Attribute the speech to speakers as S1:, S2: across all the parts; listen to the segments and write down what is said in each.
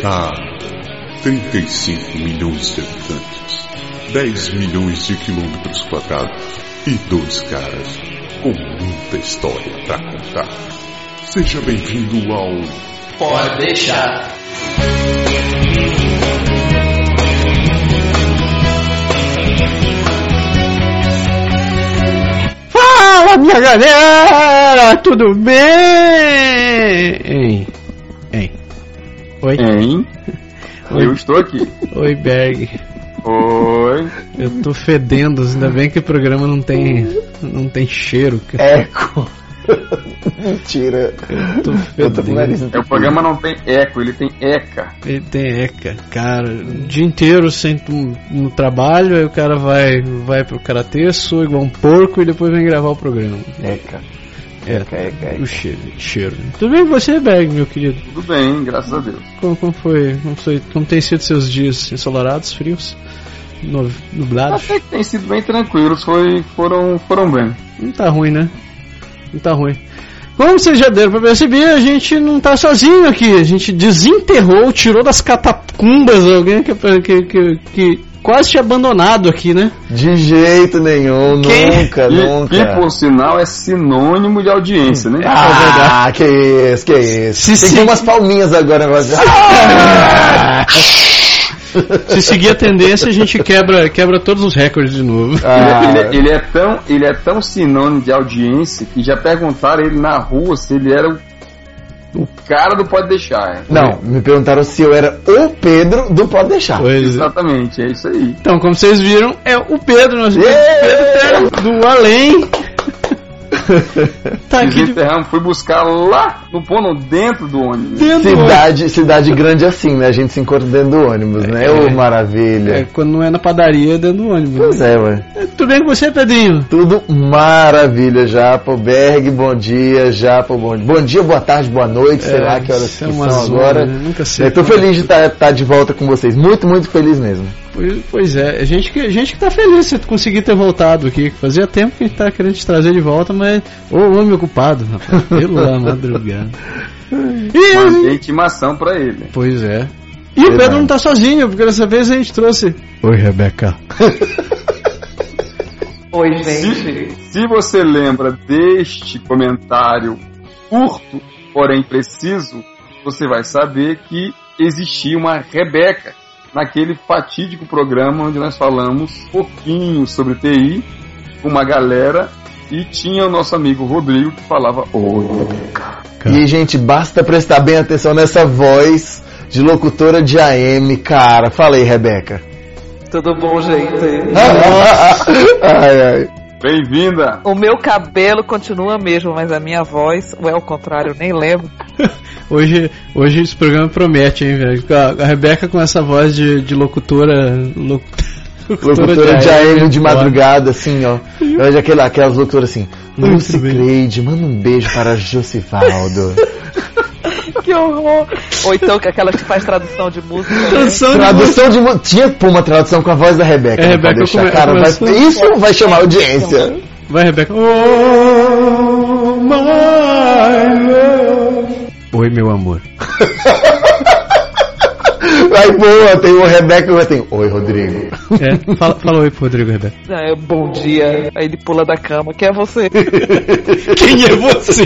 S1: Cara, 35 milhões de habitantes, 10 milhões de quilômetros quadrados e dois caras com muita história pra contar. Seja bem-vindo ao
S2: Pode deixar.
S3: Fala minha galera, tudo bem? Hein? Hein? Oi?
S4: Eu estou aqui.
S3: Oi Berg.
S4: Oi.
S3: Eu tô fedendo, ainda bem que o programa não tem não tem cheiro. cara.
S5: Eco. Mentira.
S3: Eu tô
S5: Eu tô com o nariz
S3: fedendo.
S4: É, o programa não tem eco, ele tem eca.
S3: Ele tem eca, cara. O dia inteiro sento no trabalho, aí o cara vai vai pro karatê, sou igual um porco e depois vem gravar o programa.
S5: Eca. Eca.
S3: o cheiro, cheiro. Tudo bem com você, Berg, meu querido?
S4: Tudo bem, graças a Deus.
S3: Como, como foi? Como, foi? como tem sido seus dias ensolarados, frios, nublados?
S4: Até que tem sido bem tranquilos, foi, foram, foram bem.
S3: Não tá ruim, né? Não tá ruim. Como vocês já deram pra perceber, a gente não tá sozinho aqui. A gente desenterrou, tirou das catacumbas alguém que, que, que, que quase tinha abandonado aqui, né?
S5: De jeito nenhum,
S3: Quem?
S5: nunca,
S4: E,
S5: nunca.
S4: e por sinal é sinônimo de audiência, né?
S5: Ah, que isso, que isso.
S3: Se
S5: Tem que umas palminhas agora. negócio de-
S3: Se seguir a tendência, a gente quebra, quebra todos os recordes de novo.
S5: Ah,
S4: Ele, ele- ele é tão, ele é tão sinônimo de audiência que já perguntaram ele na rua se ele era o, o cara do Pode Deixar.
S5: Não, me perguntaram se eu era o Pedro do Pode Deixar.
S3: Pois é.
S4: Exatamente, é isso aí.
S3: Então, como vocês viram, é o Pedro, nosso Pedro tá do além. Tá aqui de
S4: Desenterramos, fui buscar lá no pono dentro do ônibus.
S3: dentro.
S5: Cidade, cidade grande assim, né? A gente se encontra dentro do ônibus, né? Ô,
S3: É,
S5: maravilha.
S3: quando não é na padaria, é dentro do ônibus.
S5: Pois
S3: né?
S5: é, ué.
S3: Tudo bem com você, Pedrinho?
S5: Tudo maravilha, Japo. Berg, bom dia, Japo, bom dia. Bom dia, boa tarde, boa noite, sei lá que horas que
S3: é
S5: são
S3: zona,
S5: agora.
S3: né? Nunca sei.
S5: Eu tô feliz de estar de volta com vocês. Muito, muito feliz mesmo.
S3: Pois, pois é, a gente, que, a gente que tá feliz de conseguir ter voltado aqui. Fazia tempo que a gente tá querendo te trazer de volta, mas. Ô, homem ocupado, rapaz. Pela madrugada. E,
S4: Mandei intimação pra ele.
S3: pois é. E o Pedro não tá sozinho, porque dessa vez a gente trouxe. Oi, Rebeca.
S2: Oi,
S4: Se,
S2: gente.
S4: se você lembra deste comentário curto, porém preciso, você vai saber que existia uma Rebeca naquele fatídico programa onde nós falamos pouquinho sobre TI com uma galera e tinha o nosso amigo Rodrigo que falava Oi, Rebeca.
S5: E, gente, basta prestar bem atenção nessa voz de locutora de AM, cara. Falei, Rebeca.
S2: Tudo bom, gente?
S5: ai, ai.
S4: Bem-vinda!
S2: O meu cabelo continua mesmo, mas a minha voz, ou é o contrário, eu nem lembro.
S3: Hoje, hoje esse programa promete, hein, velho? A, a Rebeca com essa voz de, de locutora. lo-
S5: Locutora de AM de madrugada, assim, ó. Hoje aquela, aquelas locutoras assim. Lucy. Cleide, manda um beijo para Josivaldo.
S2: Que horror! Ou então que aquela que faz tradução de música. né?
S3: Tradução de
S5: tradução de. mu- Tinha pôr uma tradução com a voz da Rebeca.
S3: É,
S5: né,
S3: Rebeca
S5: deixar,
S3: come-
S5: cara, vai- isso vai chamar audiência.
S3: Vai, Rebeca. Oh, my love. Oi, meu amor.
S5: Aí, boa, tem o Rebeca e tem. Oi, Rodrigo.
S3: É, fala, fala oi pro Rodrigo, Rebeca.
S2: É, bom dia. Aí ele pula da cama. Quem é você?
S3: Quem é você?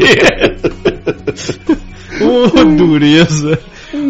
S3: oh, dureza.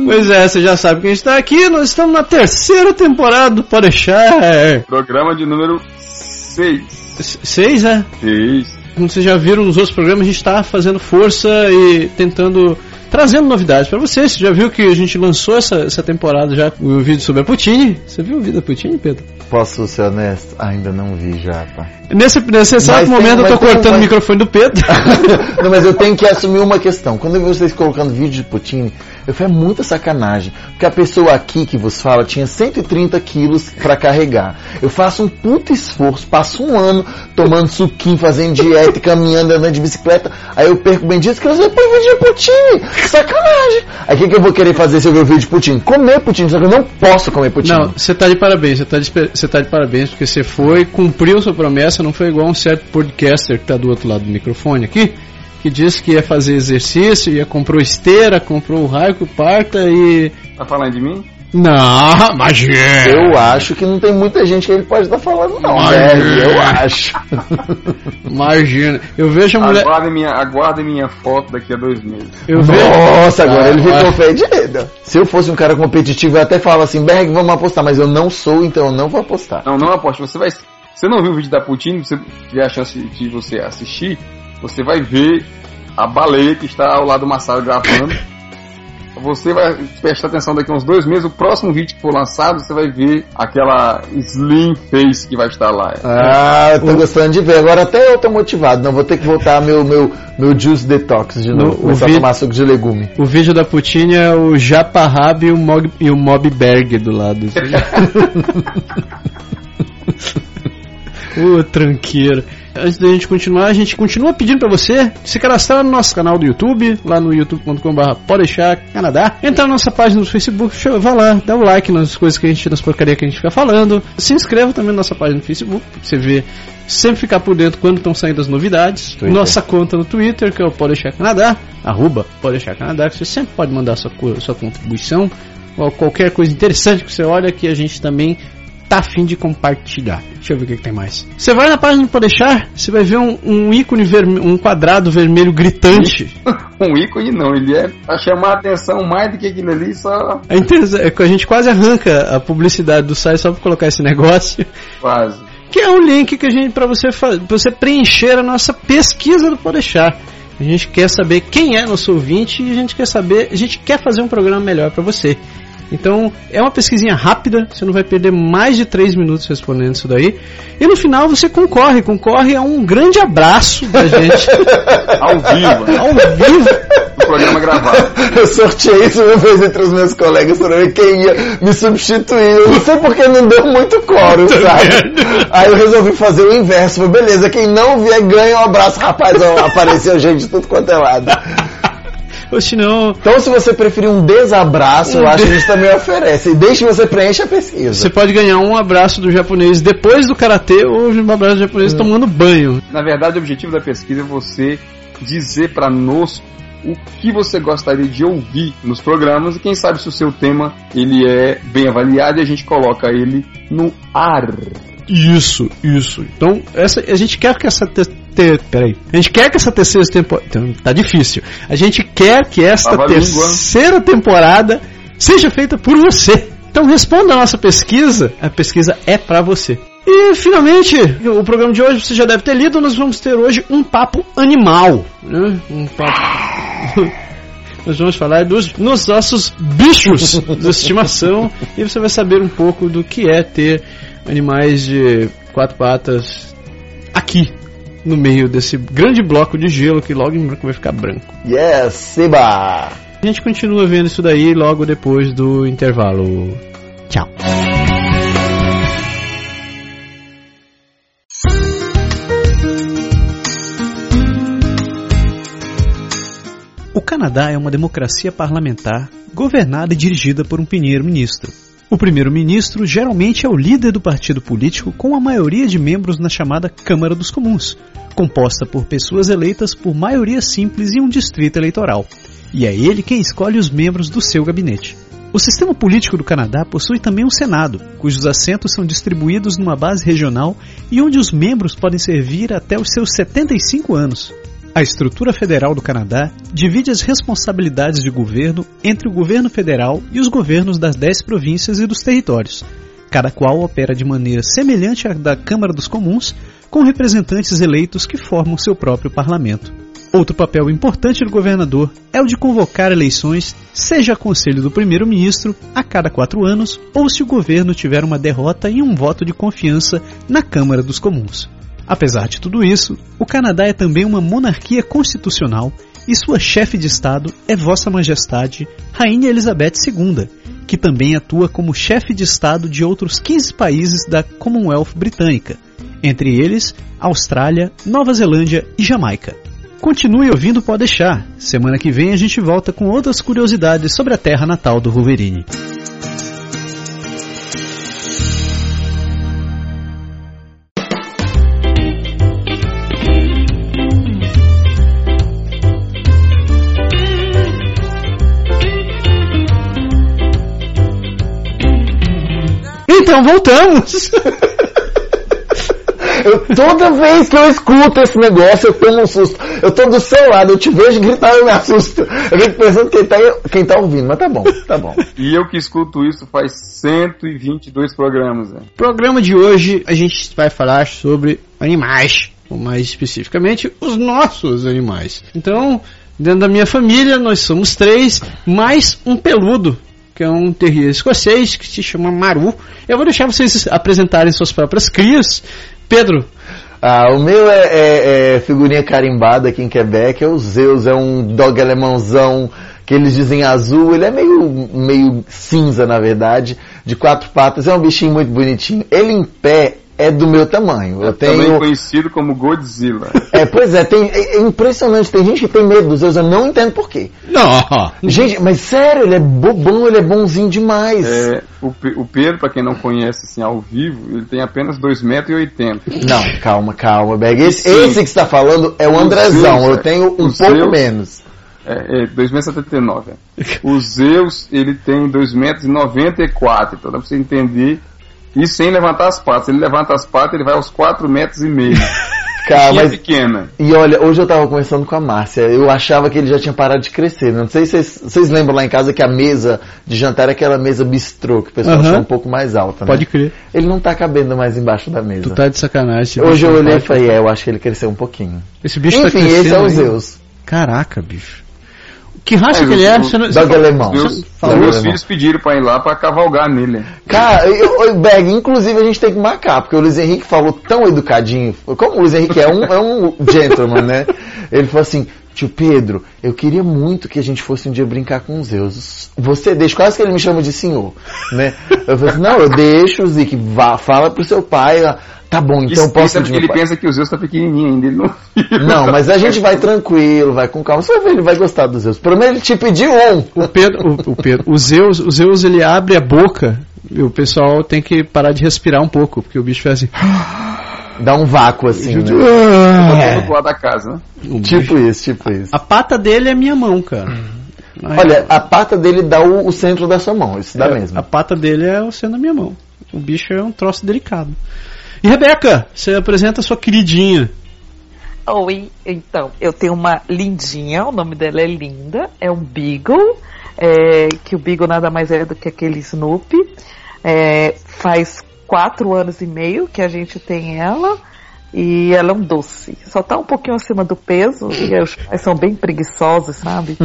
S3: Pois é, você já sabe que a gente tá aqui. Nós estamos na terceira temporada do Pode Deixar.
S4: Programa de número 6.
S3: S- Seis, é?
S4: 6.
S3: Como vocês já viram nos outros programas, a gente está fazendo força e tentando trazendo novidades para vocês. Você já viu que a gente lançou essa, essa temporada já o vídeo sobre a Putin? Você viu o vídeo da Putin, Pedro?
S5: Posso ser honesto? Ainda não vi já, pá.
S3: Nesse, nesse exato momento eu tô cortando o microfone do Pedro.
S5: não, mas eu tenho que assumir uma questão. Quando eu vi vocês colocando vídeo de Putin, eu falei, é muita sacanagem. Porque a pessoa aqui que vos fala tinha 130 quilos pra carregar. Eu faço um puta esforço, passo um ano tomando suquinho, fazendo dieta, caminhando, andando de bicicleta. Aí eu perco bem dias que eu põe vídeo de Putin. Sacanagem. Aí o que, que eu vou querer fazer se eu ver o vídeo de Putin? Comer Putin, só que eu não posso comer Putin.
S3: Não, você tá de parabéns, você tá de, você tá de parabéns, porque você foi, cumpriu sua promessa, não foi igual um certo podcaster que tá do outro lado do microfone aqui, que disse que ia fazer exercício, ia comprou esteira, comprou o raio que parta e.
S4: Tá falando de mim?
S3: Não, imagina!
S5: Eu acho que não tem muita gente que ele pode estar falando, não,
S3: Mas-
S5: Berg, eu acho.
S3: Imagina. Eu vejo a mulher.
S4: Aguardem minha, aguardem minha foto daqui a dois meses.
S3: Eu vejo.
S5: Nossa, agora
S3: Ah,
S5: ele ficou
S3: ah.
S5: fedido. Se eu fosse um cara competitivo, eu até falava assim, Berg, vamos apostar, mas eu não sou, então eu não vou apostar.
S4: Não, não aposte. Você vai. Você não viu o vídeo da Putin? Se você tiver a chance de você assistir, você vai ver a baleia que está ao lado do Massaro gravando. Você vai prestar atenção daqui a uns dois meses. O próximo vídeo que for lançado, você vai ver aquela slim face que vai estar lá.
S5: Ah, eu tô gostando de ver. Agora até eu tô motivado. Não vou ter que voltar meu, meu, meu juice detox de
S3: No-
S5: novo.
S3: o
S5: Começar
S3: vi-
S5: a tomar suco de legume.
S3: O vídeo da Putin é o Japarrab e o, Mog, e o Mob Berg do lado. Ô, tranqueira. Antes da gente continuar, a gente continua pedindo pra você se cadastrar no nosso canal do YouTube, lá no youtube.com.br Podeixar Canadá. Entrar na nossa página no Facebook, vai lá, dá o like nas coisas que a gente, nas porcarias que a gente fica falando. Se inscreva também na nossa página no Facebook, pra você ver, sempre ficar por dentro quando estão saindo as novidades.
S5: Twitter.
S3: Nossa conta no Twitter, que é o Podeixar Canadá, arroba Podeixar Canadá, que você sempre pode mandar sua, sua contribuição, ou qualquer coisa interessante que você olha que a gente também tá afim de compartilhar. Deixa eu ver o que, que tem mais. Você vai na página do Podeixar, você vai ver um, um ícone vermelho, um quadrado vermelho gritante.
S4: Um ícone não, ele é pra chamar a atenção mais do que aquilo ali, só
S3: É interessante, é que a gente quase arranca a publicidade do site só pra colocar esse negócio.
S4: quase.
S3: Que é um link que a gente para você pra você preencher a nossa pesquisa do Podeixar. A gente quer saber quem é nosso ouvinte e a gente quer saber, a gente quer fazer um programa melhor para você. Então, é uma pesquisinha rápida, você não vai perder mais de 3 minutos respondendo isso daí. E no final você concorre, concorre a um grande abraço da gente
S4: Ao vivo, né?
S3: ao vivo.
S4: no programa gravado.
S5: Eu sorteei isso uma vez entre os meus colegas pra ver quem ia me substituir. Eu não sei porque não deu muito coro, sabe? Aí eu resolvi fazer o inverso. Falei, beleza, quem não vier ganha um abraço. Rapaz, ó, apareceu gente de tudo quanto é lado.
S3: Ou se não,
S5: Então, se você preferir um desabraço, eu acho que a gente também oferece. E desde que você preencha a pesquisa.
S3: você pode ganhar um abraço do japonês depois do karatê ou um abraço do japonês tomando banho.
S4: Na verdade, o objetivo da pesquisa é você dizer para nós o que você gostaria de ouvir nos programas e quem sabe se o seu tema ele é bem avaliado e a gente coloca ele no ar.
S3: Isso, isso. Então, essa, a gente quer que essa te, te- peraí. A gente quer que essa terceira temporada. Então, tá difícil. A gente quer que esta terceira temporada seja feita por você. Então responda a nossa pesquisa. A pesquisa é pra você. E finalmente, o programa de hoje você já deve ter lido. Nós vamos ter hoje um papo animal, né? Um papo. Nós vamos falar dos nos nossos bichos de estimação e você vai saber um pouco do que é ter animais de quatro patas aqui no meio desse grande bloco de gelo que logo em branco vai ficar branco.
S5: Yes, Seba!
S3: A gente continua vendo isso daí logo depois do intervalo. Tchau. O Canadá é uma democracia parlamentar governada e dirigida por um primeiro-ministro. O primeiro-ministro geralmente é o líder do partido político com a maioria de membros na chamada Câmara dos Comuns, composta por pessoas eleitas por maioria simples em um distrito eleitoral. E é ele quem escolhe os membros do seu gabinete. O sistema político do Canadá possui também um Senado, cujos assentos são distribuídos numa base regional e onde os membros podem servir até os seus 75 anos. A estrutura federal do Canadá divide as responsabilidades de governo entre o governo federal e os governos das 10 províncias e dos territórios, cada qual opera de maneira semelhante à da Câmara dos Comuns, com representantes eleitos que formam seu próprio parlamento. Outro papel importante do governador é o de convocar eleições, seja a conselho do primeiro-ministro, a cada quatro anos, ou se o governo tiver uma derrota e um voto de confiança na Câmara dos Comuns. Apesar de tudo isso, o Canadá é também uma monarquia constitucional e sua chefe de Estado é Vossa Majestade Rainha Elizabeth II, que também atua como chefe de Estado de outros 15 países da Commonwealth Britânica, entre eles Austrália, Nova Zelândia e Jamaica. Continue ouvindo Pode deixar. Semana que vem a gente volta com outras curiosidades sobre a terra natal do Wolverine. Então voltamos.
S5: Eu, toda vez que eu escuto esse negócio, eu tomo um susto. Eu tô do seu lado, eu te vejo gritar, eu me assusto. Eu fico pensando quem tá, quem tá ouvindo, mas tá bom, tá bom.
S4: E eu que escuto isso faz 122 programas. Né?
S3: Programa de hoje a gente vai falar sobre animais, ou mais especificamente os nossos animais. Então, dentro da minha família, nós somos três, mais um peludo que é um terrier escocês que se chama Maru. Eu vou deixar vocês apresentarem suas próprias crias. Pedro.
S5: Ah, o meu é, é, é figurinha carimbada aqui em Quebec, é o Zeus, é um dog alemãozão que eles dizem azul, ele é meio, meio cinza na verdade, de quatro patas, é um bichinho muito bonitinho. Ele em pé é do meu tamanho. Eu
S4: é tenho... Também conhecido como Godzilla.
S5: É, pois é, tem, é, é, impressionante. Tem gente que tem medo dos Zeus, eu não entendo por quê.
S3: Não.
S5: Gente, mas sério, ele é bobão, ele é bonzinho demais.
S4: É, o, o Pedro, para quem não conhece assim ao vivo, ele tem apenas 2,80m.
S5: Não, calma, calma, Beg. Esse, esse que está falando é o Andrezão. Zeus, eu tenho um pouco Zeus, menos.
S4: É, é 2,79m. O Zeus, ele tem 2,94m. Então dá pra você entender e sem levantar as patas. Ele levanta as patas, ele vai aos 4 metros e meio.
S5: Cara, mas...
S4: pequena.
S5: E olha, hoje eu tava conversando com a Márcia. Eu achava que ele já tinha parado de crescer. Não sei se vocês, lembram lá em casa que a mesa de jantar é aquela mesa bistrô, que o pessoal uhum. um pouco mais alta. Né?
S3: Pode crer.
S5: Ele não tá cabendo mais embaixo da mesa.
S3: Tu tá de sacanagem.
S5: Hoje eu olhei e falei, é, eu acho que ele cresceu um pouquinho.
S3: Esse bicho
S5: tá Enfim,
S3: tá
S5: esse é o Zeus.
S3: Caraca, bicho. Que raça é, que ele é?
S5: Você não, dog alemão.
S4: Meus, meus filhos pediram pra ir lá pra cavalgar nele.
S5: Cara, eu, eu, Berg, inclusive a gente tem que marcar, porque o Luiz Henrique falou tão educadinho. Como o Luiz Henrique é um, é um gentleman, né? Ele falou assim: Tio Pedro, eu queria muito que a gente fosse um dia brincar com os Zeus. Você deixa, quase que ele me chama de senhor, né? Eu falei assim, não, eu deixo, Zique, vá, fala pro seu pai, Tá bom, então isso,
S4: posso
S5: isso
S4: é ele pai. pensa que o Zeus tá pequenininho ainda, ele não
S5: Não, mas a gente vai tranquilo, vai com calma. Você vai ver, ele vai gostar do Zeus. Pelo menos ele te pediu um.
S3: O Pedro, o, o, Pedro, o Zeus, o Zeus ele abre a boca e o pessoal tem que parar de respirar um pouco, porque o bicho faz assim.
S5: Dá um vácuo assim, né?
S4: É. da casa, né?
S5: Tipo isso, tipo isso.
S3: A pata dele é minha mão, cara.
S5: Olha, a pata dele dá o, o centro da sua mão, isso dá é, mesmo.
S3: A pata dele é o centro da minha mão. O bicho é um troço delicado. E Rebeca, você apresenta a sua queridinha.
S2: Oi, então, eu tenho uma lindinha, o nome dela é Linda, é um Beagle, é, que o Beagle nada mais é do que aquele Snoopy. É, faz quatro anos e meio que a gente tem ela e ela é um doce. Só tá um pouquinho acima do peso e os pais são bem preguiçosos, sabe?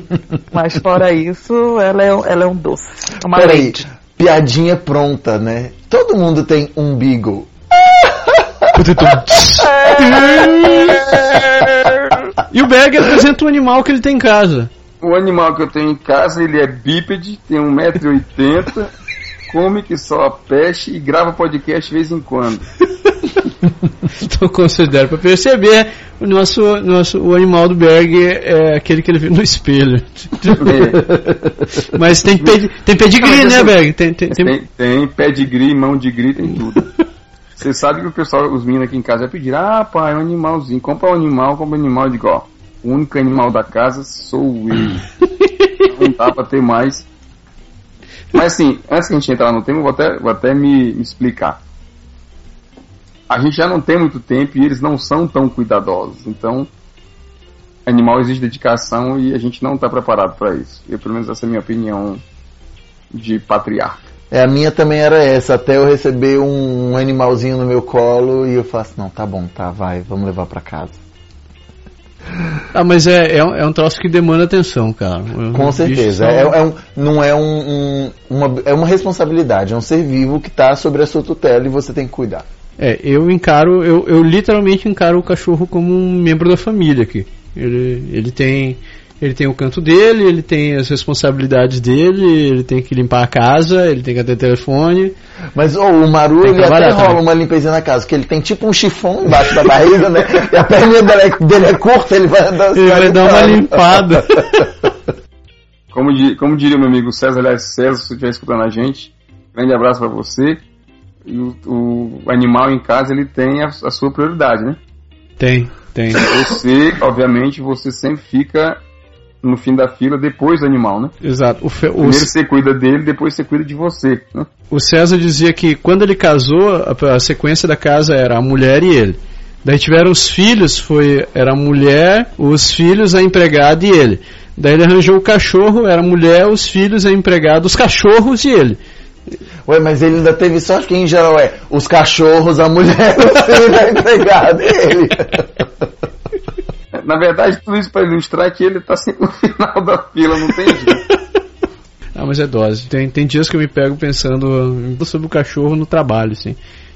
S2: Mas fora isso, ela é, ela é um doce. Uma
S5: Peraí, piadinha pronta, né? Todo mundo tem um Beagle.
S3: e o Berg apresenta um animal que ele tem em casa.
S4: O animal que eu tenho em casa, ele é bípede, tem 1,80m, come que só peixe e grava podcast de vez em quando.
S3: então considero para perceber o nosso, nosso o animal do Berg é aquele que ele vê no espelho. É. Mas tem, pedi, tem pedigree, né, Berg?
S4: Tem, tem, tem... tem, tem pedigree, mão de grito, tem tudo. Você sabe que o pessoal, os meninos aqui em casa, vai pedir, ah, pai, é um animalzinho, compra um animal, compra um animal. de igual o único animal da casa sou eu. Não dá pra ter mais. Mas assim, antes que a gente entrar no tema, eu vou até, vou até me, me explicar. A gente já não tem muito tempo e eles não são tão cuidadosos. Então, animal exige dedicação e a gente não está preparado para isso. Eu, pelo menos, essa é a minha opinião de patriarca.
S5: É, a minha também era essa, até eu receber um animalzinho no meu colo e eu faço, não, tá bom, tá, vai, vamos levar para casa.
S3: Ah, mas é, é, um, é um troço que demanda atenção, cara.
S5: Com certeza. É, é, um, não é um, um, uma, é uma responsabilidade, é um ser vivo que está sobre a sua tutela e você tem que cuidar.
S3: É, eu encaro, eu, eu literalmente encaro o cachorro como um membro da família aqui. Ele, ele tem ele tem o canto dele, ele tem as responsabilidades dele, ele tem que limpar a casa, ele tem que atender telefone.
S5: Mas oh, o Maru ele até rola também. uma limpeza na casa, que ele tem tipo um chifão embaixo da barriga, né? E a perninha dele é, dele é curta, ele vai andar
S3: Ele vai dar uma limpada.
S4: como, di, como diria meu amigo César, aliás, César, se você estiver escutando a gente, grande abraço para você. E o, o, animal em casa ele tem a, a sua prioridade, né?
S3: Tem, tem.
S4: Você, obviamente, você sempre fica no fim da fila depois do animal, né?
S3: Exato. O, fe- o-
S4: Primeiro você cuida dele, depois você cuida de você. Né?
S3: o César dizia que quando ele casou, a, a sequência da casa era a mulher e ele. Daí tiveram os filhos, foi era a mulher, os filhos, a empregada e ele. Daí ele arranjou o cachorro, era a mulher, os filhos, a empregada, os cachorros e ele.
S5: Ué, mas ele ainda teve sorte que em geral é os cachorros, a mulher, o filho, a empregada e ele.
S4: Na verdade, tudo isso para ilustrar que ele tá sempre no final da fila, não tem jeito.
S3: Ah, mas é dose. Tem, tem dias que eu me pego pensando sobre o cachorro no trabalho, assim.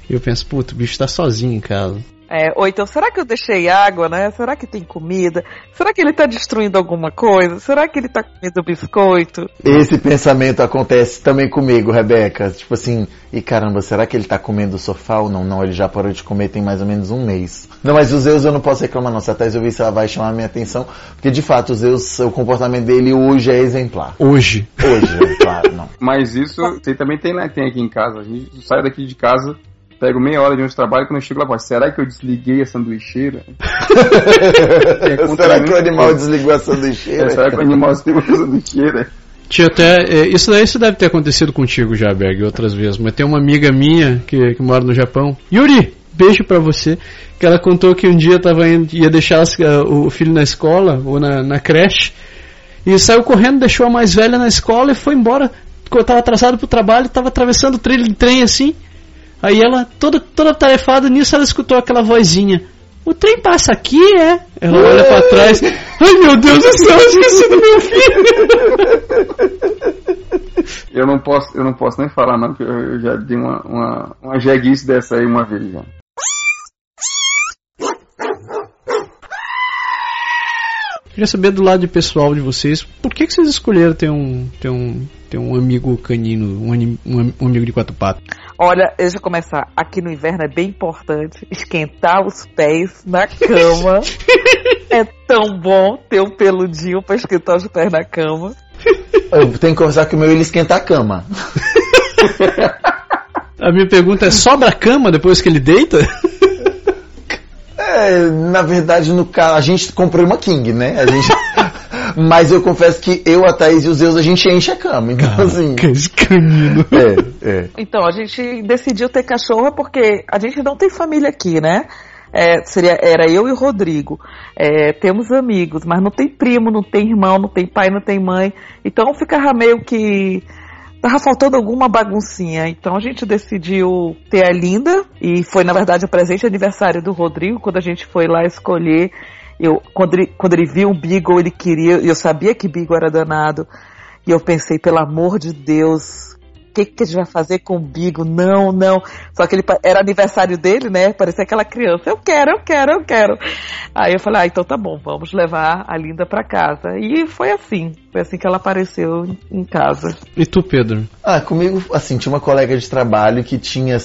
S3: E eu penso, puto, o bicho tá sozinho em casa.
S2: É, ou então, será que eu deixei água, né? Será que tem comida? Será que ele tá destruindo alguma coisa? Será que ele tá comendo biscoito?
S5: Esse pensamento acontece também comigo, Rebeca. Tipo assim, e caramba, será que ele tá comendo o sofá ou não? Não, ele já parou de comer tem mais ou menos um mês. Não, mas o Zeus eu não posso reclamar não. Se a Thais ouvir isso, ela vai chamar a minha atenção. Porque de fato, o Zeus, o comportamento dele hoje é exemplar.
S3: Hoje.
S5: Hoje, é claro, não.
S4: Mas isso você também tem, lá- tem aqui em casa. A gente sai daqui de casa, pego meia hora de onde trabalho, quando eu chego lá, pô, será que eu desliguei a sanduicheira?
S5: será que o animal desligou a sanduicheira?
S4: É, será que o animal desligou a sanduicheira?
S3: Tinha até. é, Isso daí isso deve ter acontecido contigo já, Berg, outras vezes. Mas tem uma amiga minha que, que mora no Japão. Yuri! Beijo pra você. Que ela contou que um dia tava indo, ia deixar as- ah, o filho na escola ou na, na creche. E saiu correndo, deixou a mais velha na escola e foi embora. Ficou- Tava atrasado pro trabalho, tava atravessando o trilho de trem assim. Aí ela, toda, toda tarefada, nisso ela escutou aquela vozinha. O trem passa aqui, é? Ela olha pra trás. Ai meu Deus do céu, eu esqueci do meu filho!
S4: Eu não posso, eu não posso nem falar não, porque eu, eu já dei uma, uma, uma jeguice dessa aí uma vez já.
S3: Queria saber do lado pessoal de vocês, por que, que vocês escolheram ter um, ter um, ter um amigo canino, um, um um amigo de quatro patas?
S2: Olha, deixa eu começar. Aqui no inverno é bem importante esquentar os pés na cama. é tão bom ter um peludinho pra esquentar os pés na cama.
S5: Eu tenho que conversar que o meu ele esquenta a cama.
S3: A minha pergunta é: sobra a cama depois que ele deita?
S5: É, na verdade, no caso, a gente comprou uma King, né? A gente. Mas eu confesso que eu, a Thaís e o Zeus, a gente enche a cama. Então, assim.
S3: Esse canino.
S5: É, é.
S2: Então, a gente decidiu ter cachorro porque a gente não tem família aqui, né? É, seria, era eu e o Rodrigo. É, temos amigos, mas não tem primo, não tem irmão, não tem pai, não tem mãe. Então ficava meio que. Tava faltando alguma baguncinha. Então a gente decidiu ter a Linda. E foi, na verdade, o presente aniversário do Rodrigo, quando a gente foi lá escolher. Eu, quando, ele, quando ele viu o Beagle, ele queria. E eu sabia que Beagle era danado. E eu pensei, pelo amor de Deus, que, que a gente vai fazer com o Bigo? Não, não. Só que ele era aniversário dele, né? Parecia aquela criança. Eu quero, eu quero, eu quero. Aí eu falei, ah, então tá bom, vamos levar a Linda pra casa. E foi assim. Foi assim que ela apareceu em- em casa.
S3: E tu, Pedro?
S5: Ah, comigo, assim, tinha uma colega de trabalho que tinha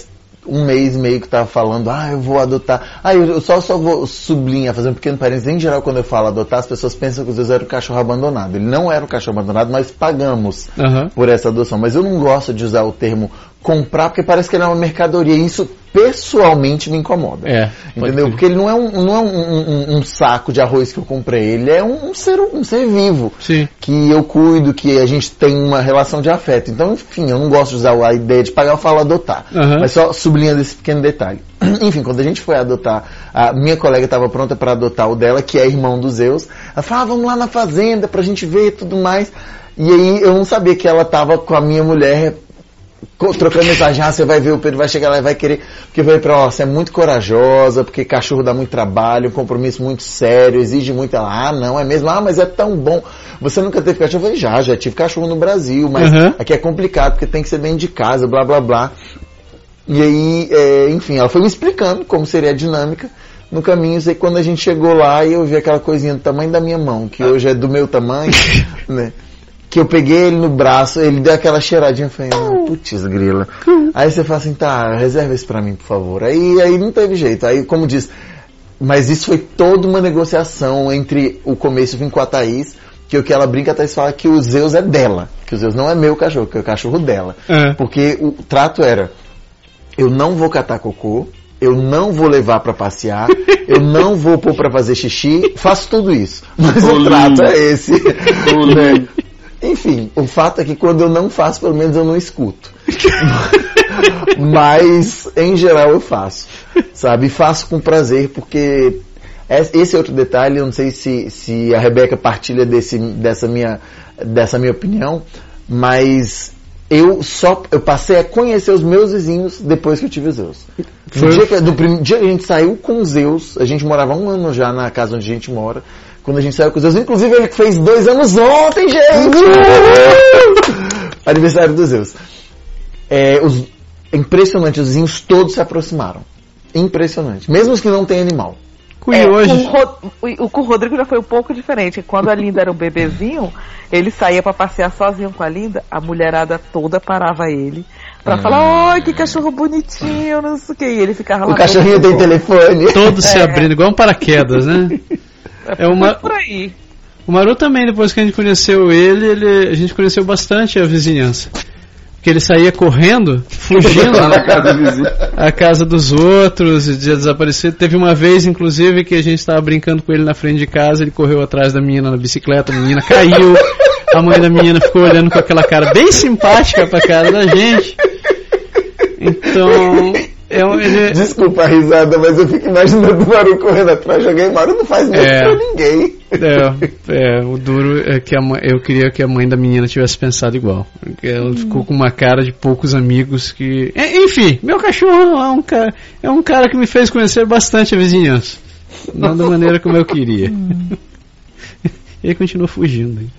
S5: um mês e meio que tava falando, ah, eu vou adotar. Ah, eu só, só vou sublinhar, fazer um pequeno parênteses. Em geral, quando eu falo adotar, as pessoas pensam que o Zeus era um cachorro abandonado. Ele não era um cachorro abandonado, nós pagamos
S3: Aham.
S5: por essa adoção. Mas eu não gosto de usar o termo comprar, porque parece que ele é uma mercadoria. E isso pessoalmente me incomoda.
S3: É.
S5: Entendeu? Porque ele não é, um, não é um, um- um saco de arroz que eu comprei. Ele é um, ser, um ser vivo
S3: Sim.
S5: que eu cuido, que a gente tem uma relação de afeto. Então, enfim, eu não gosto de usar a ideia de pagar, eu falo adotar.
S3: Aham.
S5: Mas só sublinhando esse pequeno detalhe. Enfim, quando a gente foi adotar, a minha colega estava pronta para adotar o dela, que é irmão do Zeus. Ela falou, ah, vamos lá na fazenda pra gente ver e tudo mais. E aí eu não sabia que ela estava com a minha mulher trocando mensagem, ah, você vai ver, o Pedro vai chegar lá e vai querer. Porque eu falei pra ela, ó, você é muito corajosa, porque cachorro dá muito trabalho, um compromisso muito sério, exige muito. Ela, ah, não, é mesmo, ah, mas é tão bom. Você nunca teve cachorro? Eu falei, já, já tive cachorro no Brasil, mas
S3: Uhum.
S5: aqui é complicado, porque tem que ser dentro de casa, blá blá blá. E aí, é, enfim, ela foi me explicando como seria a dinâmica. No caminho, sei que quando a gente chegou lá e eu vi aquela coisinha do tamanho da minha mão, que hoje é do meu tamanho, né? Que eu peguei ele no braço, ele deu aquela cheiradinha, eu falei, ah, putz, grila. Aí você fala assim, tá, reserva isso pra mim, por favor. Aí, aí não teve jeito. Aí, como diz, mas isso foi toda uma negociação entre o começo vim com a Thaís, que o que ela brinca, a Thaís fala que o Zeus é dela, que o Zeus não é meu cachorro, que é o cachorro dela.
S3: É.
S5: Porque o trato era, eu não vou catar cocô, eu não vou levar pra passear, eu não vou pôr pra fazer xixi, faço tudo isso. Mas o trato é esse. Né? Enfim, o fato é que quando eu não faço, pelo menos eu não escuto. Mas, em geral, eu faço. Sabe? Faço com prazer, porque es- esse é outro detalhe, eu não sei se, se a Rebeca partilha desse, dessa, minha, dessa minha opinião, mas eu só eu passei a conhecer os meus vizinhos depois que eu tive Zeus.
S3: Foi-
S5: No dia que, do prim- dia que a gente saiu com Zeus, a gente morava um ano já na casa onde a gente mora. Quando a gente saiu com os Zeus, inclusive ele fez dois anos ontem, gente! Aniversário dos Zeus. É, os, impressionante, os vizinhos todos se aproximaram. Impressionante. Mesmo os que não têm animal.
S3: E
S2: É,
S3: hoje.
S2: o, com o Rodrigo já foi um pouco diferente. Quando a Linda era um bebezinho, ele saía pra passear sozinho com a Linda, a mulherada toda parava ele pra falar, oi, que cachorro bonitinho, não sei o que. E ele ficava lá.
S5: O cachorrinho tem telefone.
S3: Todos se abrindo, igual um paraquedas, né? É uma,
S2: por aí.
S3: O Maru também, depois que a gente conheceu ele, ele, a gente conheceu bastante a vizinhança. Porque ele saía correndo, fugindo
S4: na casa
S3: a casa dos outros, e dia desaparecido. Teve uma vez, inclusive, que a gente estava brincando com ele na frente de casa, ele correu atrás da menina na bicicleta, a menina caiu, a mãe da menina ficou olhando com aquela cara bem simpática pra cara da gente. Então, é um, ele,
S5: Desculpa a risada, mas eu fico imaginando o Maru correndo atrás de alguém. Maru não faz medo
S3: É.
S5: pra ninguém.
S3: É, é, o duro é que a mãe, eu queria que a mãe da menina tivesse pensado igual. Porque ela ficou com uma cara de poucos amigos que. É, enfim, meu cachorro é um, cara, é um cara que me fez conhecer bastante a vizinhança. Não da maneira como eu queria. Ele continuou fugindo. hein.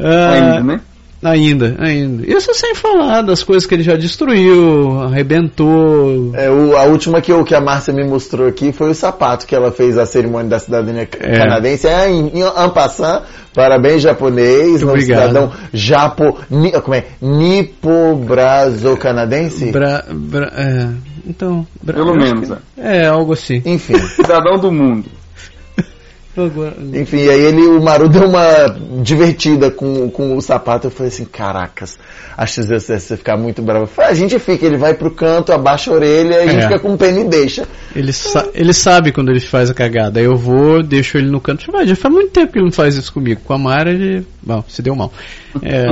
S3: Ah,
S4: Ainda, né?
S3: Ainda, ainda. Isso sem falar das coisas que ele já destruiu, arrebentou.
S5: É, o- a última que, eu, que a Márcia me mostrou aqui foi o sapato que ela fez a cerimônia da cidadania
S3: É.
S5: canadense. É, em, em en passant, parabéns japonês,
S3: obrigado.
S5: cidadão japo, ni, como é? Nipo-braso-canadense?
S3: Bra, bra, é, então. bra-
S4: Pelo menos,
S3: que-
S4: é.
S3: É, algo assim.
S5: Enfim.
S4: Cidadão do mundo.
S5: Enfim, aí ele, o Maru deu uma divertida com, com o sapato. Eu falei assim, caracas, acho que você vai ficar muito bravo. Falei, a gente fica, ele vai pro canto, abaixa a orelha, a gente
S3: É.
S5: fica com pena e deixa.
S3: Ele, sa- ele sabe quando ele faz a cagada. Eu vou, deixo ele no canto. Vai, já faz muito tempo que ele não faz isso comigo. Com a Mara, ele. Bom, se deu mal. É,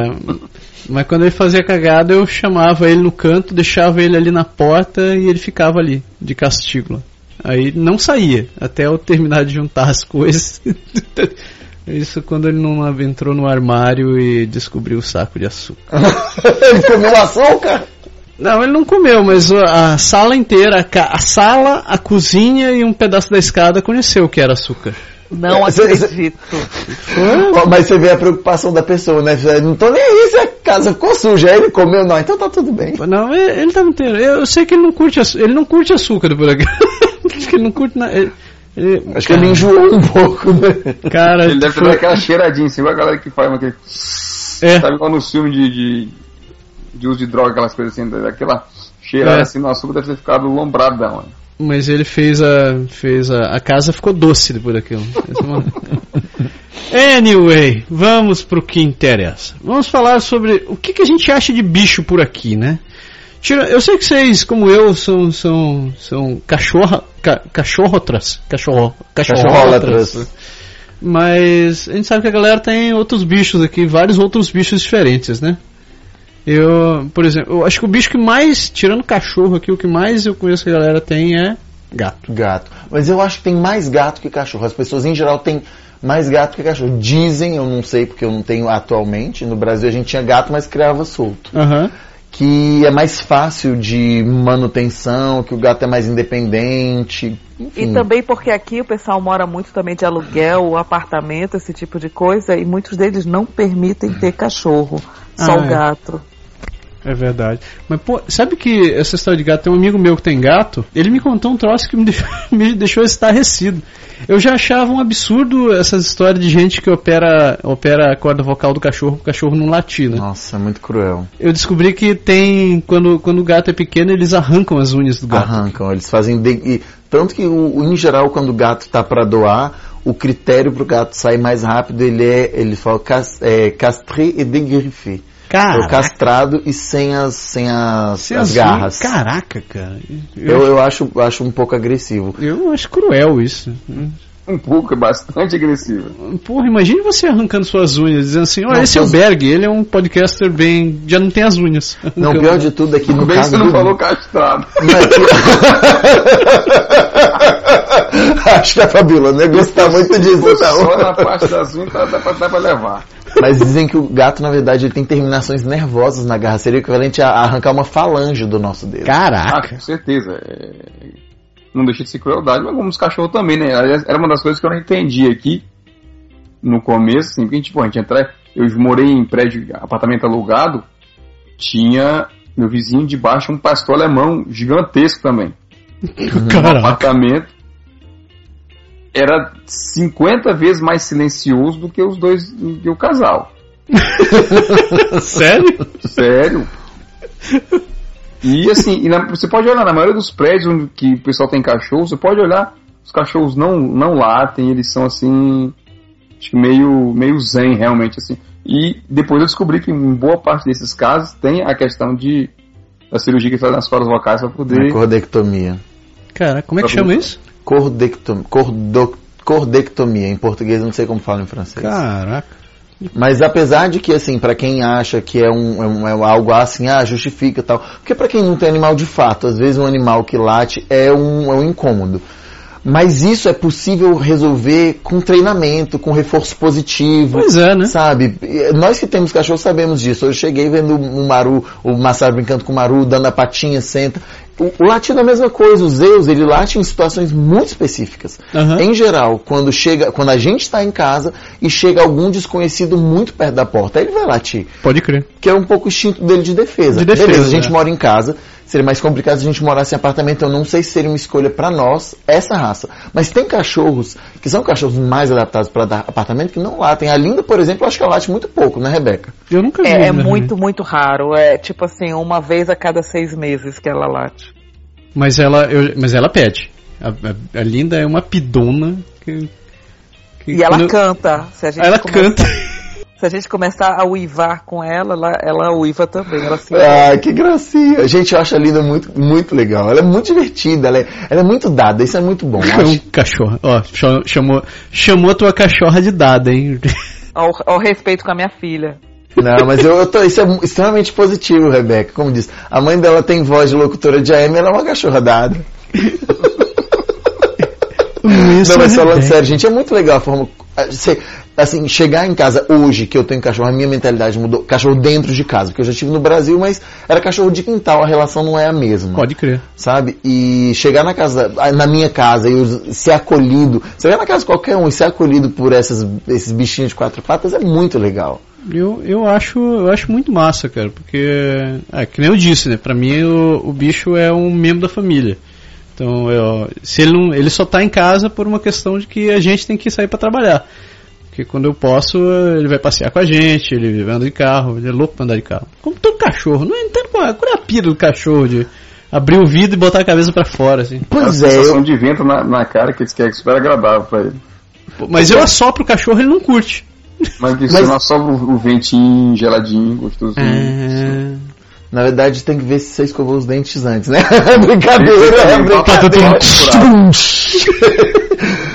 S3: mas quando ele fazia a cagada, eu chamava ele no canto, deixava ele ali na porta e ele ficava ali, de castigo. Aí não saía, até eu terminar de juntar as coisas. Isso quando ele não entrou no armário e descobriu o saco de açúcar.
S5: ele comeu açúcar?
S3: Não, ele não comeu, mas a sala inteira, a, a sala, a cozinha e um pedaço da escada conheceu o que era açúcar.
S2: Não acredito.
S5: Mas você vê a preocupação da pessoa, né? Não tô nem aí se a casa ficou suja. Aí ele comeu, não, então tá tudo bem.
S3: Não, ele, ele tá inteiro. Eu, sei que ele não curte, ele não curte açúcar por aqui. Acho que ele não curte nada. Ele,
S5: Acho que ele enjoou um pouco, né?
S3: Cara,
S4: Ele deve ter
S3: foi-
S4: dado aquela cheiradinha, assim, igual a galera que faz aquele.
S3: É.
S4: Sabe igual nos filmes de, de, de uso de droga, aquelas coisas assim, daquela cheirada
S3: É.
S4: assim no açúcar deve ter ficado lombradão. né?
S3: Mas ele fez a. fez a. A casa ficou doce depois daquilo. É Anyway, vamos pro que interessa. Vamos falar sobre o que, que a gente acha de bicho por aqui, né? Tira, eu sei que vocês, como eu, são, são, são cachorra, ca, cachorrotras. Cachorro. Cachorrólatras. Mas a gente sabe que a galera tem outros bichos aqui, vários outros bichos diferentes, né? Eu, por exemplo, eu acho que o bicho que mais, tirando cachorro aqui, o que mais eu conheço que a galera tem é gato.
S5: Gato. Mas eu acho que tem mais gato que cachorro. As pessoas em geral têm mais gato que cachorro. Dizem, eu não sei porque eu não tenho atualmente. No Brasil a gente tinha gato, mas criava solto.
S3: Aham.
S5: Que é mais fácil de manutenção, que o gato é mais independente.
S2: E
S5: Enfim.
S2: também porque aqui o pessoal mora muito também de aluguel, apartamento, esse tipo de coisa, e muitos deles não permitem ter cachorro, só
S3: Ah,
S2: o
S3: é.
S2: gato.
S3: É verdade. Mas, pô, sabe que essa história de gato, tem um amigo meu que tem gato, ele me contou um troço que me deixou, me deixou estarrecido. Eu já achava um absurdo essas histórias de gente que opera, opera a corda vocal do cachorro, o cachorro não latir, né?
S5: Nossa, é muito cruel.
S3: Eu descobri que tem, quando, quando o gato é pequeno, eles arrancam as unhas do gato.
S5: Arrancam, eles fazem. de- e tanto que, o, o- em geral, quando o gato tá para doar, o critério pro gato sair mais rápido, ele é. Ele fala cas, é, castré e degriffé.
S3: Caraca.
S5: Eu castrado e sem as, sem as,
S3: Sem
S5: as
S3: as
S5: garras.
S3: Caraca, cara. Eu,
S5: Eu, eu acho, acho um pouco agressivo.
S3: eu acho cruel isso.
S4: Um pouco, é bastante agressivo.
S3: Porra, imagine você arrancando suas unhas, dizendo assim, olha,
S5: Não,
S3: esse é o Berg, ele é um podcaster bem. já não tem as unhas.
S5: Não, pior de tudo é que no
S4: Bem que
S5: caso
S4: você não
S5: do-
S4: falou castrado.
S5: Não é que- Acho que a Fabíola não ia gostar muito disso,
S4: Só na
S5: não.
S4: parte das unhas dá pra, dá pra levar.
S5: Mas dizem que o gato, na verdade, ele tem terminações nervosas na garra. Seria equivalente a arrancar uma falange do nosso dedo.
S4: Ah,
S3: Caraca.
S4: com certeza. é, Não deixa de ser crueldade, mas como os cachorros também, né? Aliás, Era uma das coisas que eu não entendi aqui no começo, assim, porque tipo, a gente entra. Eu morei em prédio, apartamento alugado, tinha meu vizinho de baixo um pastor alemão gigantesco também.
S3: Caraca.
S4: apartamento. Era 50 vezes mais silencioso do que os dois, do que o casal.
S3: Sério?
S4: Sério? E assim, e na- você pode olhar na maioria dos prédios onde que o pessoal tem cachorro, você pode olhar, os cachorros não, não latem, eles são assim, acho que meio, meio zen realmente assim. E depois eu descobri que em boa parte desses casos tem a questão de da cirurgia que faz nas cordas vocais para poder.
S5: Cordectomia.
S3: Cara, como é que chama isso?
S5: Cordectomia. Cordo, cordectomia. Em português eu não sei como fala em francês.
S3: Caraca.
S5: Mas apesar de que, assim, pra quem acha que é, um, é, um- é algo assim, ah, justifica e tal. Porque pra quem não tem animal de fato, às vezes um animal que late é um, é um incômodo. Mas isso é possível resolver com treinamento, com reforço positivo.
S3: Pois é, né?
S5: Sabe? Nós que temos cachorro sabemos disso. Eu cheguei vendo o Maru, o Massaro brincando com o Maru, dando a patinha, senta. O, o latido é a mesma coisa. O Zeus, ele late em situações muito específicas.
S3: Aham.
S5: Em geral, quando chega, quando a gente está em casa e chega algum desconhecido muito perto da porta, ele vai latir.
S3: Pode crer.
S5: Que é um pouco o instinto dele de defesa.
S3: De defesa,
S5: Beleza, a gente
S3: né?
S5: mora em casa. Seria mais complicado se a gente morasse em apartamento. Eu não sei se seria uma escolha para nós essa raça. Mas tem cachorros que são cachorros mais adaptados para apartamento que não latem. A Linda, por exemplo, eu acho que ela late muito pouco, né, Rebeca?
S3: Eu nunca vi.
S2: É, é
S3: né?
S2: muito, muito raro. É tipo assim, uma vez a cada seis meses que ela late.
S3: Mas ela, eu- mas ela pede. A, a- a Linda é uma pidona que. que
S2: E ela
S3: eu-
S2: canta. Se a gente
S3: Ela
S2: começar-
S3: canta.
S2: Se a gente começar a uivar com ela, ela, ela uiva também. Ela se
S5: Ah, que gracinha. Gente, eu acho a Linda muito, muito legal. Ela é muito divertida, ela é, ela é muito dada. Isso é muito bom.
S3: É um cachorro. Ó, cha- chamou, chamou a tua cachorra de dada, hein?
S2: ao, ao respeito com a minha filha.
S5: Não, mas eu, eu tô, isso é extremamente positivo, Rebeca. Como diz, a mãe dela tem voz de locutora de AM, ela é uma cachorra dada.
S3: Isso
S5: Não, mas
S3: é
S5: falando sério, gente, é muito legal a forma. Cê- assim, chegar em casa hoje que eu tenho cachorro, a minha mentalidade mudou. Cachorro dentro de casa, porque eu já estive no Brasil, mas era cachorro de quintal, a relação não é a mesma.
S3: Pode crer.
S5: Sabe? E chegar na casa, na minha casa e ser acolhido, chegar na casa de qualquer um e ser acolhido por essas, esses bichinhos de quatro patas é muito legal.
S3: Eu, eu, acho, eu acho muito massa, cara, porque, é, que nem eu disse, né? Pra mim o, o bicho é um membro da família. Então, eu, se ele, não, ele só tá em casa por uma questão de que a gente tem que sair pra trabalhar. Porque quando eu posso, ele vai passear com a gente, ele vai andar de carro, ele é louco pra andar de carro. Como todo cachorro, não entendo qual é, qual é a pira do cachorro de abrir o vidro e botar a cabeça pra fora, assim.
S5: Pois
S4: a
S5: é,
S4: sensação
S5: eu,
S4: de vento na, na cara que eles querem que super agradável pra ele.
S3: Pô, Mas eu assopro o cachorro ele não curte.
S4: Mas que
S5: Mas-
S4: você não sobra o, o ventinho geladinho, gostosinho.
S3: É.
S5: na verdade, tem que ver se você escovou os dentes antes, né? brincadeira, é
S3: Tá
S5: brincadeira.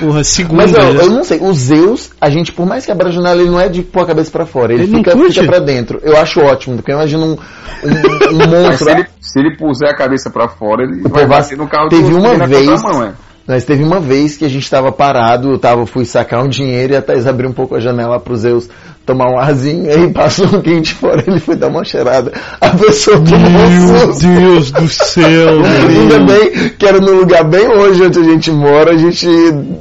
S3: Porra, segunda.
S5: Mas eu,
S3: já.
S5: eu não sei, o Zeus, a gente, por mais que abra a janela, ele não é de pôr a cabeça pra fora, ele,
S3: Ele
S5: fica, fica pra dentro. Eu acho ótimo, porque eu imagino um, um, um
S4: Mas
S5: monstro.
S4: se ele, se ele puser a cabeça pra fora, ele vai
S5: vai-
S4: bater no carro
S5: teve uma
S4: na
S5: vez-
S4: contramão, é.
S5: Mas teve uma vez que a gente tava parado, eu tava, fui sacar um dinheiro e a Thaís abriu um pouco a janela pro Zeus tomar um arzinho, aí passou um quente fora, ele foi dar uma cheirada. A pessoa tomou um
S3: Meu
S5: susto.
S3: Deus do céu,
S5: Ainda bem que era num lugar bem longe onde a gente mora, a gente,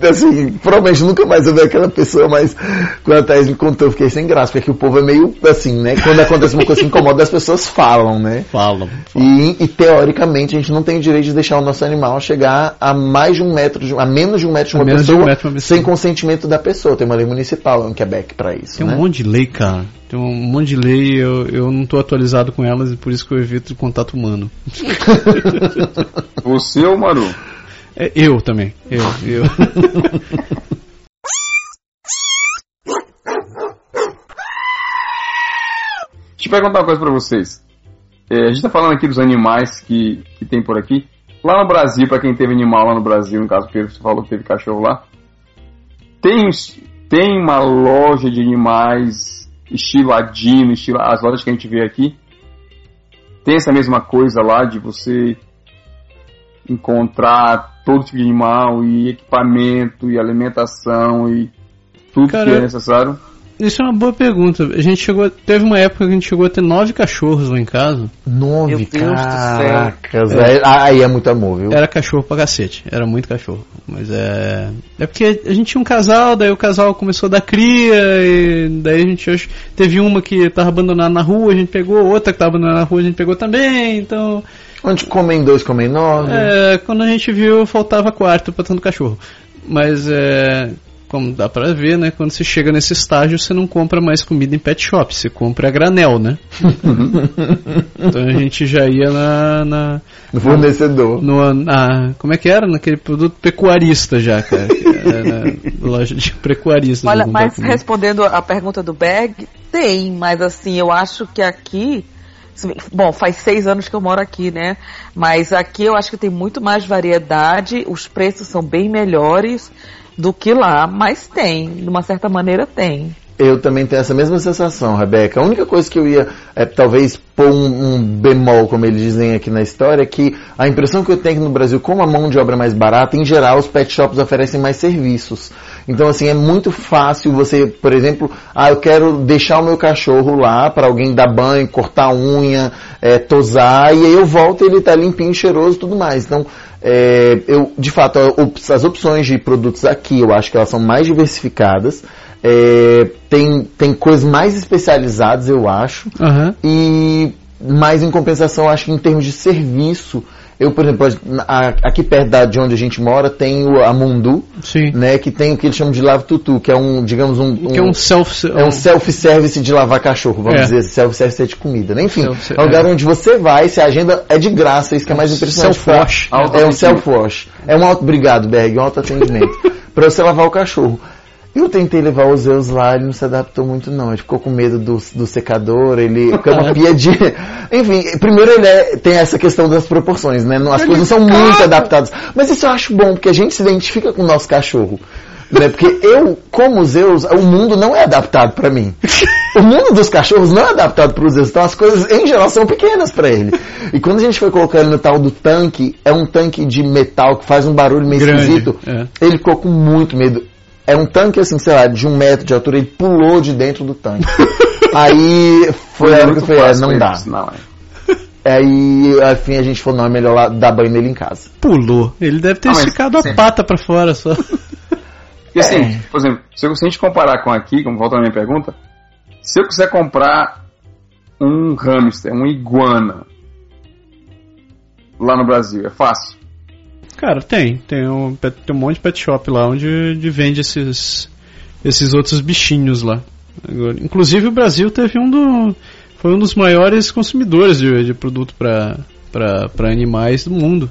S5: assim, provavelmente nunca mais eu ver aquela pessoa, mas quando a Thaís me contou, eu fiquei sem graça, porque o povo é meio assim, né? Quando acontece uma coisa que incomoda, as pessoas falam, né?
S3: Fala.
S5: E, e, teoricamente a gente não tem o direito de deixar o nosso animal chegar a mais de um metro, de, a menos de um metro de uma
S3: menos de
S5: pessoa,
S3: um metro uma pessoa.
S5: sem consentimento da pessoa. Tem uma lei municipal em Quebec para isso,
S3: Tem um
S5: né?
S3: monte de lei, cara. Tem um monte de lei, eu, eu não tô atualizado com elas e por isso que eu evito contato humano.
S4: Você ou Maru?
S3: É, eu também. Eu, eu.
S4: Deixa eu perguntar uma coisa pra vocês. É, a gente tá falando aqui dos animais que, que tem por aqui. Lá no Brasil, pra quem teve animal lá no Brasil, no caso que você falou que teve cachorro lá, tem, tem uma loja de animais estilo Adino, estilo as lojas que a gente vê aqui. Tem essa mesma coisa lá de você encontrar todo tipo de animal e equipamento e alimentação e tudo
S3: Cara,
S4: que é necessário.
S3: Isso é uma boa pergunta. A gente chegou. Teve uma época que a gente chegou a ter nove cachorros lá em casa.
S5: Nove, caracas. É, aí é muito amor, viu?
S3: Era cachorro pra cacete. Era muito cachorro. Mas é. É porque a gente tinha um casal, daí o casal começou a dar cria, e daí a gente hoje teve uma que tava abandonada na rua, a gente pegou, outra que tava abandonada na rua, a gente pegou também, então.
S5: Onde comem dois, comem nove.
S3: É, quando a gente viu, faltava quarto pra tanto cachorro. Mas é. Como dá pra ver, né? Quando você chega nesse estágio, você não compra mais comida em pet shop, você compra a granel, né? então a gente já ia na. na
S5: No fornecedor.
S3: no, na, como é que era? Naquele produto pecuarista já, cara. que era na loja de pecuarista.
S2: Olha, mas respondendo a pergunta do Bag, tem, mas assim, eu acho que aqui. Bom, faz seis anos que eu moro aqui, né? Mas aqui eu acho que tem muito mais variedade, os preços são bem melhores do que lá, mas tem, de uma certa maneira tem.
S5: Eu também tenho essa mesma sensação, Rebeca. A única coisa que eu ia, é, talvez, pôr um, um bemol, como eles dizem aqui na história, é que a impressão que eu tenho é que no Brasil, como a mão de obra é mais barata, em geral os pet shops oferecem mais serviços. Então, assim, é muito fácil você, por exemplo, ah, eu quero deixar o meu cachorro lá para alguém dar banho, cortar unha, é, tosar, e aí eu volto e ele tá limpinho, cheiroso e tudo mais. Então, é, eu, de fato, op- as opções de produtos aqui, eu acho que elas são mais diversificadas. É, tem, tem coisas mais especializadas, eu acho.
S3: Aham.
S5: E mais em compensação, eu acho que em termos de serviço, eu, por exemplo, aqui perto da, de onde a gente mora, tem o, a Mundu,
S3: Sim.
S5: né, que tem o que eles chamam de lava tutu, que é um, digamos, um,
S3: Que é um self.
S5: é um self-service de lavar cachorro, vamos
S3: É.
S5: dizer, assim, self-service de comida, né? Enfim,
S3: Self-
S5: é um lugar
S3: é.
S5: onde você vai, se a agenda é de graça, isso que é mais impressionante.
S3: self-wash.
S5: pra- É um
S4: Autoatendimento.
S5: self-wash. É um auto, obrigado, Berg, um autoatendimento. pra você lavar o cachorro. Eu tentei levar o Zeus lá, ele não se adaptou muito não, ele ficou com medo do, do secador, ele é uma pia de... Enfim, primeiro ele é- tem essa questão das proporções, né? As coisas não são muito adaptadas. Mas isso eu acho bom, porque a gente se identifica com o nosso cachorro. Né? Porque eu, como Zeus, o mundo não é adaptado pra mim. O mundo dos cachorros não é adaptado para os Zeus. Então as coisas, em geral, são pequenas pra ele. E quando a gente foi colocar ele no tal do tanque, é um tanque de metal que faz um barulho meio
S3: Grande,
S5: esquisito.
S3: é.
S5: Ele ficou com muito medo. É um tanque, assim, sei lá, de um metro de altura, ele pulou de dentro do tanque. Aí foi a hora que eu falei, é, não dá.
S4: eles, Não, é.
S5: Aí, afim, a gente falou, não, é melhor lá dar banho nele em casa.
S3: Pulou. Ele deve ter
S4: Ah, mas
S3: esticado a
S4: sim.
S3: pata pra fora só.
S4: Porque assim, por exemplo, se, eu- se a gente comparar com aqui, como volta a minha pergunta, se eu quiser comprar um hamster, um iguana lá no Brasil, é fácil?
S3: Cara, tem. Tem um, tem um monte de pet shop lá onde, vende esses, esses outros bichinhos lá. Agora, inclusive o Brasil teve um do. Foi um dos maiores consumidores de, de produto para animais do mundo.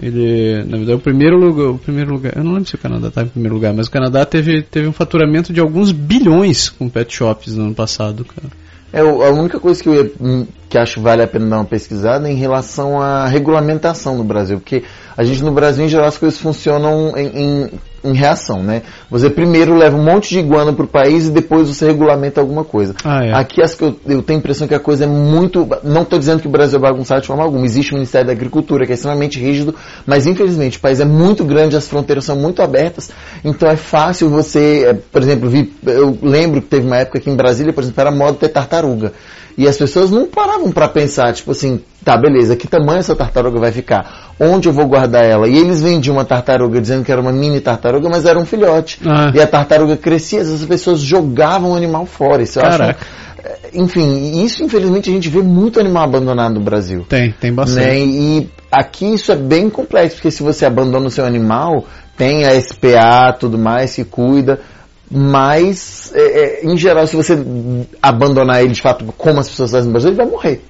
S3: Ele, na verdade, o primeiro lugar, o primeiro lugar, eu não lembro se o Canadá estava em primeiro lugar, mas o Canadá teve, teve um faturamento de alguns bilhões com pet shops no ano passado, cara.
S5: É, a única coisa que eu ia, hum, que acho vale a pena dar uma pesquisada é em relação à regulamentação no Brasil, porque a gente no Brasil, em geral, as coisas funcionam em, em- em reação, né? Você primeiro leva um monte de iguana para o país e depois você regulamenta alguma coisa.
S3: Ah, é.
S5: Aqui as que eu, eu tenho a impressão que a coisa é muito. Não estou dizendo que o Brasil é bagunçado de forma alguma. Existe o Ministério da Agricultura, que é extremamente rígido, mas infelizmente o país é muito grande, as fronteiras são muito abertas, então é fácil você, eh, por exemplo, vi, eu lembro que teve uma época aqui em Brasília, por exemplo, era moda ter tartaruga. E as pessoas não paravam para pensar, tipo assim, tá, beleza, que tamanho essa tartaruga vai ficar? Onde eu vou guardar ela? E eles vendiam uma tartaruga dizendo que era uma mini tartaruga, mas era um filhote.
S3: Ah.
S5: E a tartaruga crescia, as pessoas jogavam o animal fora. Isso eu acho
S3: Caraca.
S5: é, Enfim, isso infelizmente a gente vê muito animal abandonado no Brasil.
S3: Tem, tem bastante.
S5: Né? E aqui isso é bem complexo, porque se você abandona o seu animal, tem a SPA, tudo mais, se cuida, mas é, é, em geral, se você abandonar ele de fato, como as pessoas fazem no Brasil, ele vai morrer.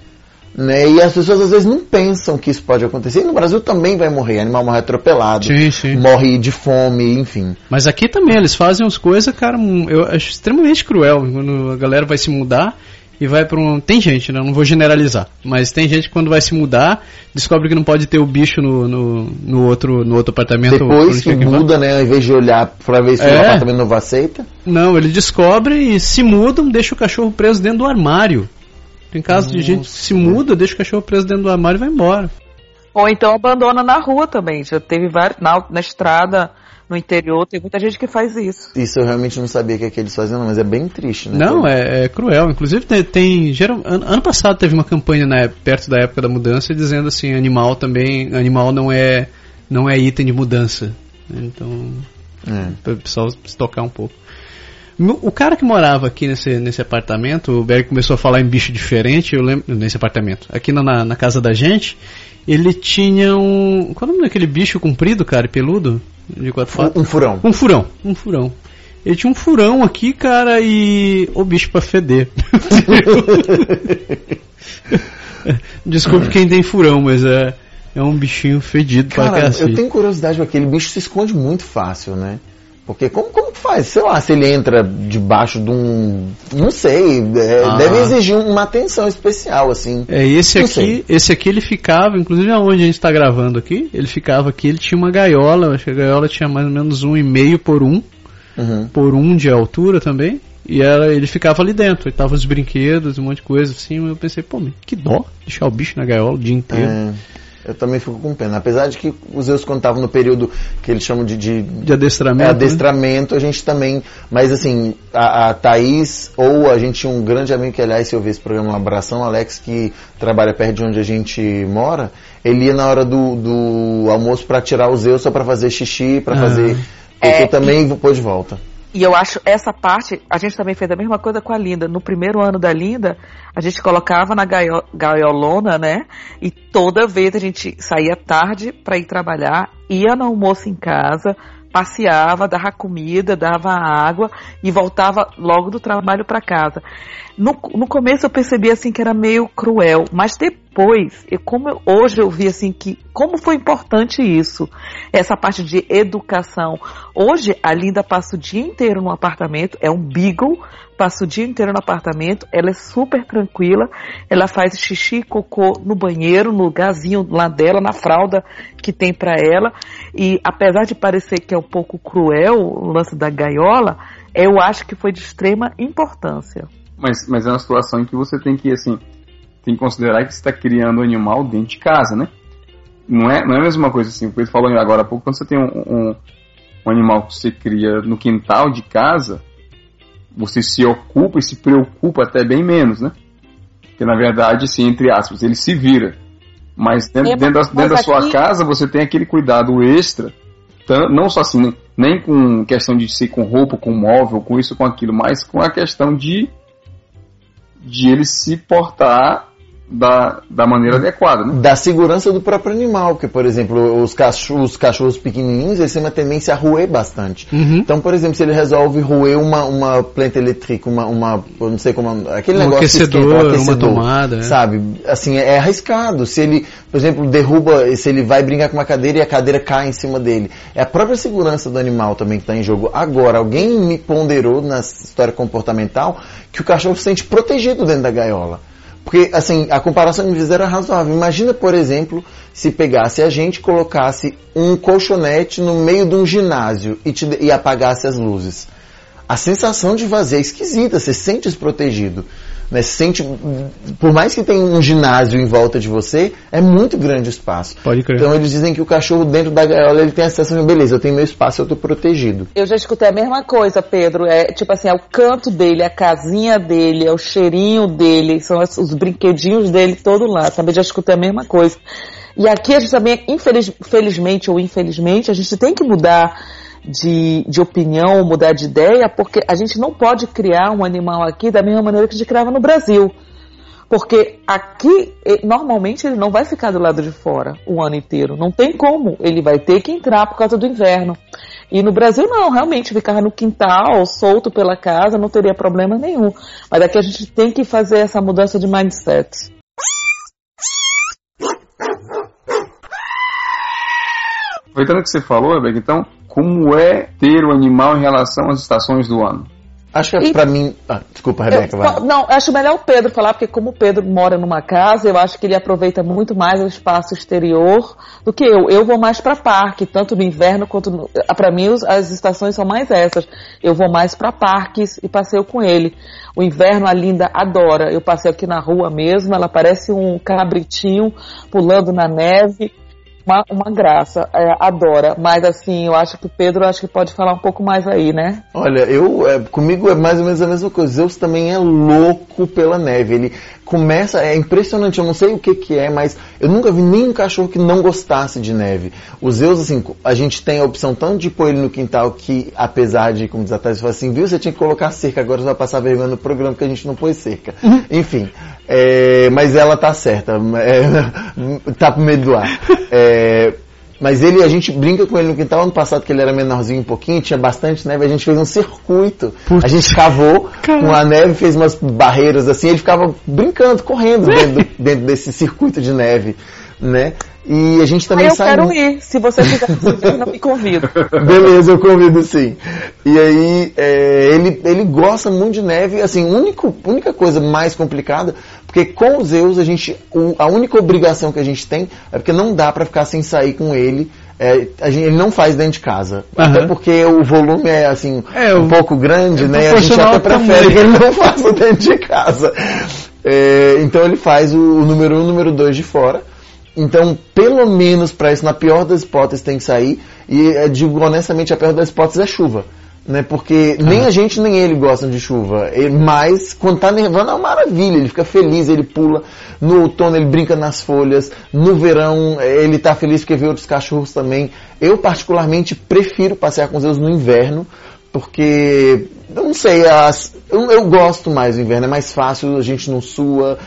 S5: Né? E as pessoas às vezes não pensam que isso pode acontecer. E no Brasil também vai morrer, animal morre atropelado,
S3: Sim, sim.
S5: morre de fome, enfim.
S3: Mas aqui também eles fazem as coisas, cara, um- eu acho extremamente cruel. Quando a galera vai se mudar, e vai para um. Tem gente, né? Não vou generalizar, mas tem gente que quando vai se mudar descobre que não pode ter o bicho no, no, no outro, no outro apartamento.
S5: Depois que muda, né? Ao invés de olhar pra ver se
S3: É.
S5: o apartamento novo aceita.
S3: Não, ele descobre e se mudam, deixa o cachorro preso dentro do armário. Tem casos de gente que se muda, deixa o cachorro preso dentro do armário e vai embora.
S2: Ou então abandona na rua também. Já teve vários. Na, na estrada, no interior, tem muita gente que faz isso.
S5: Isso eu realmente não sabia que, é que eles faziam, mas é bem triste, né?
S3: Não, é, é cruel. Inclusive tem, tem geral, ano, ano passado teve uma campanha né, perto da época da mudança dizendo assim, animal também, animal não é não é item de mudança. Então,
S5: É.
S3: para o pessoal se tocar um pouco. O cara que morava aqui nesse, nesse apartamento, o Berg começou a falar em bicho diferente, eu lembro, nesse apartamento, aqui na, na casa da gente, ele tinha um. Qual é o nome daquele bicho comprido, cara, e peludo? De quatro patas?
S5: Um, um furão.
S3: Um furão, um furão. Ele tinha um furão aqui, cara, e. O bicho pra feder. Desculpe quem tem furão, mas é. É um bichinho fedido pra
S5: Cara,
S3: cacete.
S5: eu tenho curiosidade com aquele bicho se esconde muito fácil, né? Porque como, como que faz? Sei lá, se ele entra debaixo de um. Não sei. é,
S3: Ah.
S5: Deve exigir uma atenção especial, assim.
S3: É, esse
S5: Não
S3: aqui,
S5: sei.
S3: esse aqui ele ficava, inclusive aonde a gente está gravando aqui, ele ficava aqui, ele tinha uma gaiola, acho que a gaiola tinha mais ou menos um e meio por um,
S5: Uhum.
S3: por um de altura também, e ele ficava ali dentro, e tava os brinquedos, um monte de coisa assim, eu pensei, pô, que dó deixar o bicho na gaiola o dia inteiro.
S5: É, eu também fico com pena. Apesar de que os Zeus, quando estavam no período que eles chamam de, de
S3: De adestramento.
S5: É,
S3: né?
S5: adestramento, a gente também. Mas assim, a, a Thaís, ou a gente tinha um grande amigo que, aliás, se eu ver esse programa, um abração, Alex, que trabalha perto de onde a gente mora, ele ia na hora do, do almoço pra tirar o Zeus só pra fazer xixi, pra
S3: Ah.
S5: fazer.
S2: É,
S5: eu também vou pôr de volta.
S2: E eu acho essa parte, a gente também fez a mesma coisa com a Linda. No primeiro ano da Linda, a gente colocava na gaio- gaiolona, né? E toda vez a gente saía tarde para ir trabalhar, ia no almoço em casa, passeava, dava comida, dava água e voltava logo do trabalho para casa. No, no começo eu percebi assim que era meio cruel, mas depois, eu, como eu- hoje eu vi assim que como foi importante isso, essa parte de educação. Hoje a Linda passa o dia inteiro no apartamento, é um beagle, passa o dia inteiro no apartamento, ela é super tranquila, ela faz xixi e cocô no banheiro, no lugarzinho lá dela, na fralda que tem pra ela, e apesar de parecer que é um pouco cruel o lance da gaiola, eu acho que foi de extrema importância.
S4: Mas, mas é uma situação em que você tem que, assim, tem que considerar que você está criando um animal dentro de casa, né? Não é, não é a mesma coisa assim, o Pedro falou agora há pouco, quando você tem um, um, um animal que você cria no quintal de casa, você se ocupa e se preocupa até bem menos, né? Porque na verdade, assim, entre aspas, ele se vira. Mas dentro,
S2: É,
S4: dentro da, dentro da sua
S2: aqui-
S4: casa você tem aquele cuidado extra, não só assim, nem- nem com questão de ser com roupa, com móvel, com isso, com aquilo, mas com a questão de de ele se portar da, da maneira adequada, né?
S5: Da segurança do próprio animal, porque, por exemplo, os cachorros, os cachorros pequenininhos, eles têm uma tendência a roer bastante.
S3: Uhum.
S5: Então, por exemplo, se ele resolve roer uma, uma planta elétrica, uma, uma, não sei como, aquele
S3: Um
S5: negócio que
S3: aquecedor,
S5: esquenta, um
S3: uma
S5: aquecedor,
S3: tomada, é.
S5: sabe? Assim, é arriscado. Se ele, por exemplo, derruba, se ele vai brincar com uma cadeira e a cadeira cai em cima dele. É a própria segurança do animal também que está em jogo. Agora, alguém me ponderou na história comportamental que o cachorro se sente protegido dentro da gaiola. Porque, assim, a comparação que me fizeram é razoável. Imagina, por exemplo, se pegasse a gente, colocasse um colchonete no meio de um ginásio e, te, e apagasse as luzes. A sensação de vazio é esquisita, você se sente desprotegido. Né? Se sente, por mais que tenha um ginásio em volta de você, é muito grande o espaço.
S3: Pode crer.
S5: Então eles dizem que o cachorro dentro da gaiola ele tem a sensação de beleza, eu tenho meu espaço, eu estou protegido.
S2: Eu já escutei a mesma coisa, Pedro. É tipo assim, é o canto dele, a casinha dele, é o cheirinho dele, são as- os brinquedinhos dele todo lá. Também já escutei a mesma coisa. E aqui a gente também, infeliz, felizmente ou infelizmente, a gente tem que mudar de, de opinião, mudar de ideia, porque a gente não pode criar um animal aqui da mesma maneira que a gente criava no Brasil. Porque aqui, eh, normalmente, ele não vai ficar do lado de fora o ano inteiro. Não tem como. Ele vai ter que entrar por causa do inverno. E no Brasil, não. Realmente, ficar no quintal, solto pela casa, não teria problema nenhum. Mas aqui a gente tem que fazer essa mudança de mindset.
S4: Aproveitando que você falou, Rebeca, então, como é ter o animal em relação às estações do ano?
S5: Acho que
S2: E-
S5: pra mim. Ah, desculpa, Rebeca,
S2: Eu-
S5: vai.
S2: não, acho melhor o Pedro falar, porque como o Pedro mora numa casa, eu acho que ele aproveita muito mais o espaço exterior do que eu. Eu vou mais para parque, tanto no inverno quanto no, para mim os- as estações são mais essas. Eu vou mais para parques e passeio com ele. O inverno a Linda adora. Eu passei aqui na rua mesmo, ela parece um cabritinho pulando na neve. Uma, uma graça, é, adora. Mas assim, eu acho que o Pedro acho que pode falar um pouco mais aí, né?
S5: Olha, eu é, comigo é mais ou menos a mesma coisa. Zeus também é louco pela neve. Ele começa, é impressionante. Eu não sei o que que é, mas eu nunca vi nenhum cachorro que não gostasse de neve. O Zeus, assim, a gente tem a opção tanto de pôr ele no quintal que, apesar de, como diz a Thais, assim, viu, você tinha que colocar cerca. Agora você vai passar vergonha no programa que a gente não pôs cerca. Enfim, é, mas ela tá certa. É, tá pro meio do ar. É, mas ele, a gente brinca com ele no quintal. Ano passado, que ele era menorzinho um pouquinho, tinha bastante neve, a gente fez um circuito.
S3: Putz.
S5: A gente cavou
S3: Caramba.
S5: com a neve, fez umas barreiras assim, ele ficava brincando, correndo dentro, do- dentro desse circuito de neve, né? E a gente também
S2: Aí eu
S5: sai.
S2: quero ir. Se você quiser, não me convido.
S5: Beleza, eu convido sim. E aí, é, ele, ele gosta muito de neve, assim, único, única coisa mais complicada, porque com os Zeus, a gente, o- a única obrigação que a gente tem é porque não dá pra ficar sem sair com ele. É, a gente, ele não faz dentro de casa.
S3: Aham.
S5: Até porque o volume é assim
S3: É,
S5: um
S3: o-
S5: pouco grande,
S3: é
S5: né? A gente até prefere que ele não faça dentro de casa. É, então ele faz o, o número 1 um, número 2 de fora. Então, pelo menos para isso, na pior das hipóteses, tem que sair. E eu digo honestamente, a pior das hipóteses é chuva. Né? Porque nem a gente nem ele gostam de chuva. Mas quando tá nevando é uma maravilha. Ele fica feliz, ele pula. No outono ele brinca nas folhas. No verão ele tá feliz porque vê outros cachorros também. Eu particularmente prefiro passear com os meus no inverno. Porque, eu não sei, as, eu, eu gosto mais do inverno. É mais fácil, a gente não sua.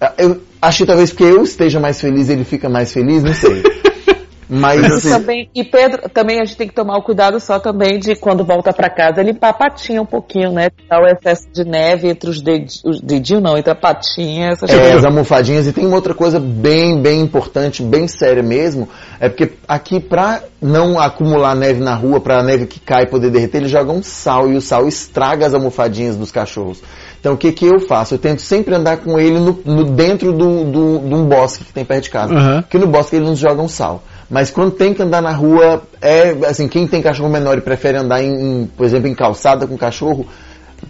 S5: Ah, Eu acho que talvez porque eu esteja mais feliz, ele fica mais feliz, não sei. Mas
S2: Isso
S5: assim,
S2: também, e Pedro, também a gente tem que tomar o cuidado só também de quando volta pra casa limpar a patinha um pouquinho, né? Tirar o excesso de neve entre os dedinhos, os dedinhos não, entre a patinha, essas
S5: É,
S2: coisas.
S5: as almofadinhas. E tem uma outra coisa bem, bem importante, bem séria mesmo. É porque aqui, pra não acumular neve na rua, pra neve que cai poder derreter, eles jogam sal. E o sal estraga as almofadinhas dos cachorros. Então o que que eu faço? Eu tento sempre andar com ele no, no- dentro do, do, de um bosque que tem perto de casa.
S3: Aham.
S5: Porque no bosque eles não jogam sal. Mas quando tem que andar na rua, é assim, quem tem cachorro menor e prefere andar em, em, por exemplo, em calçada com cachorro,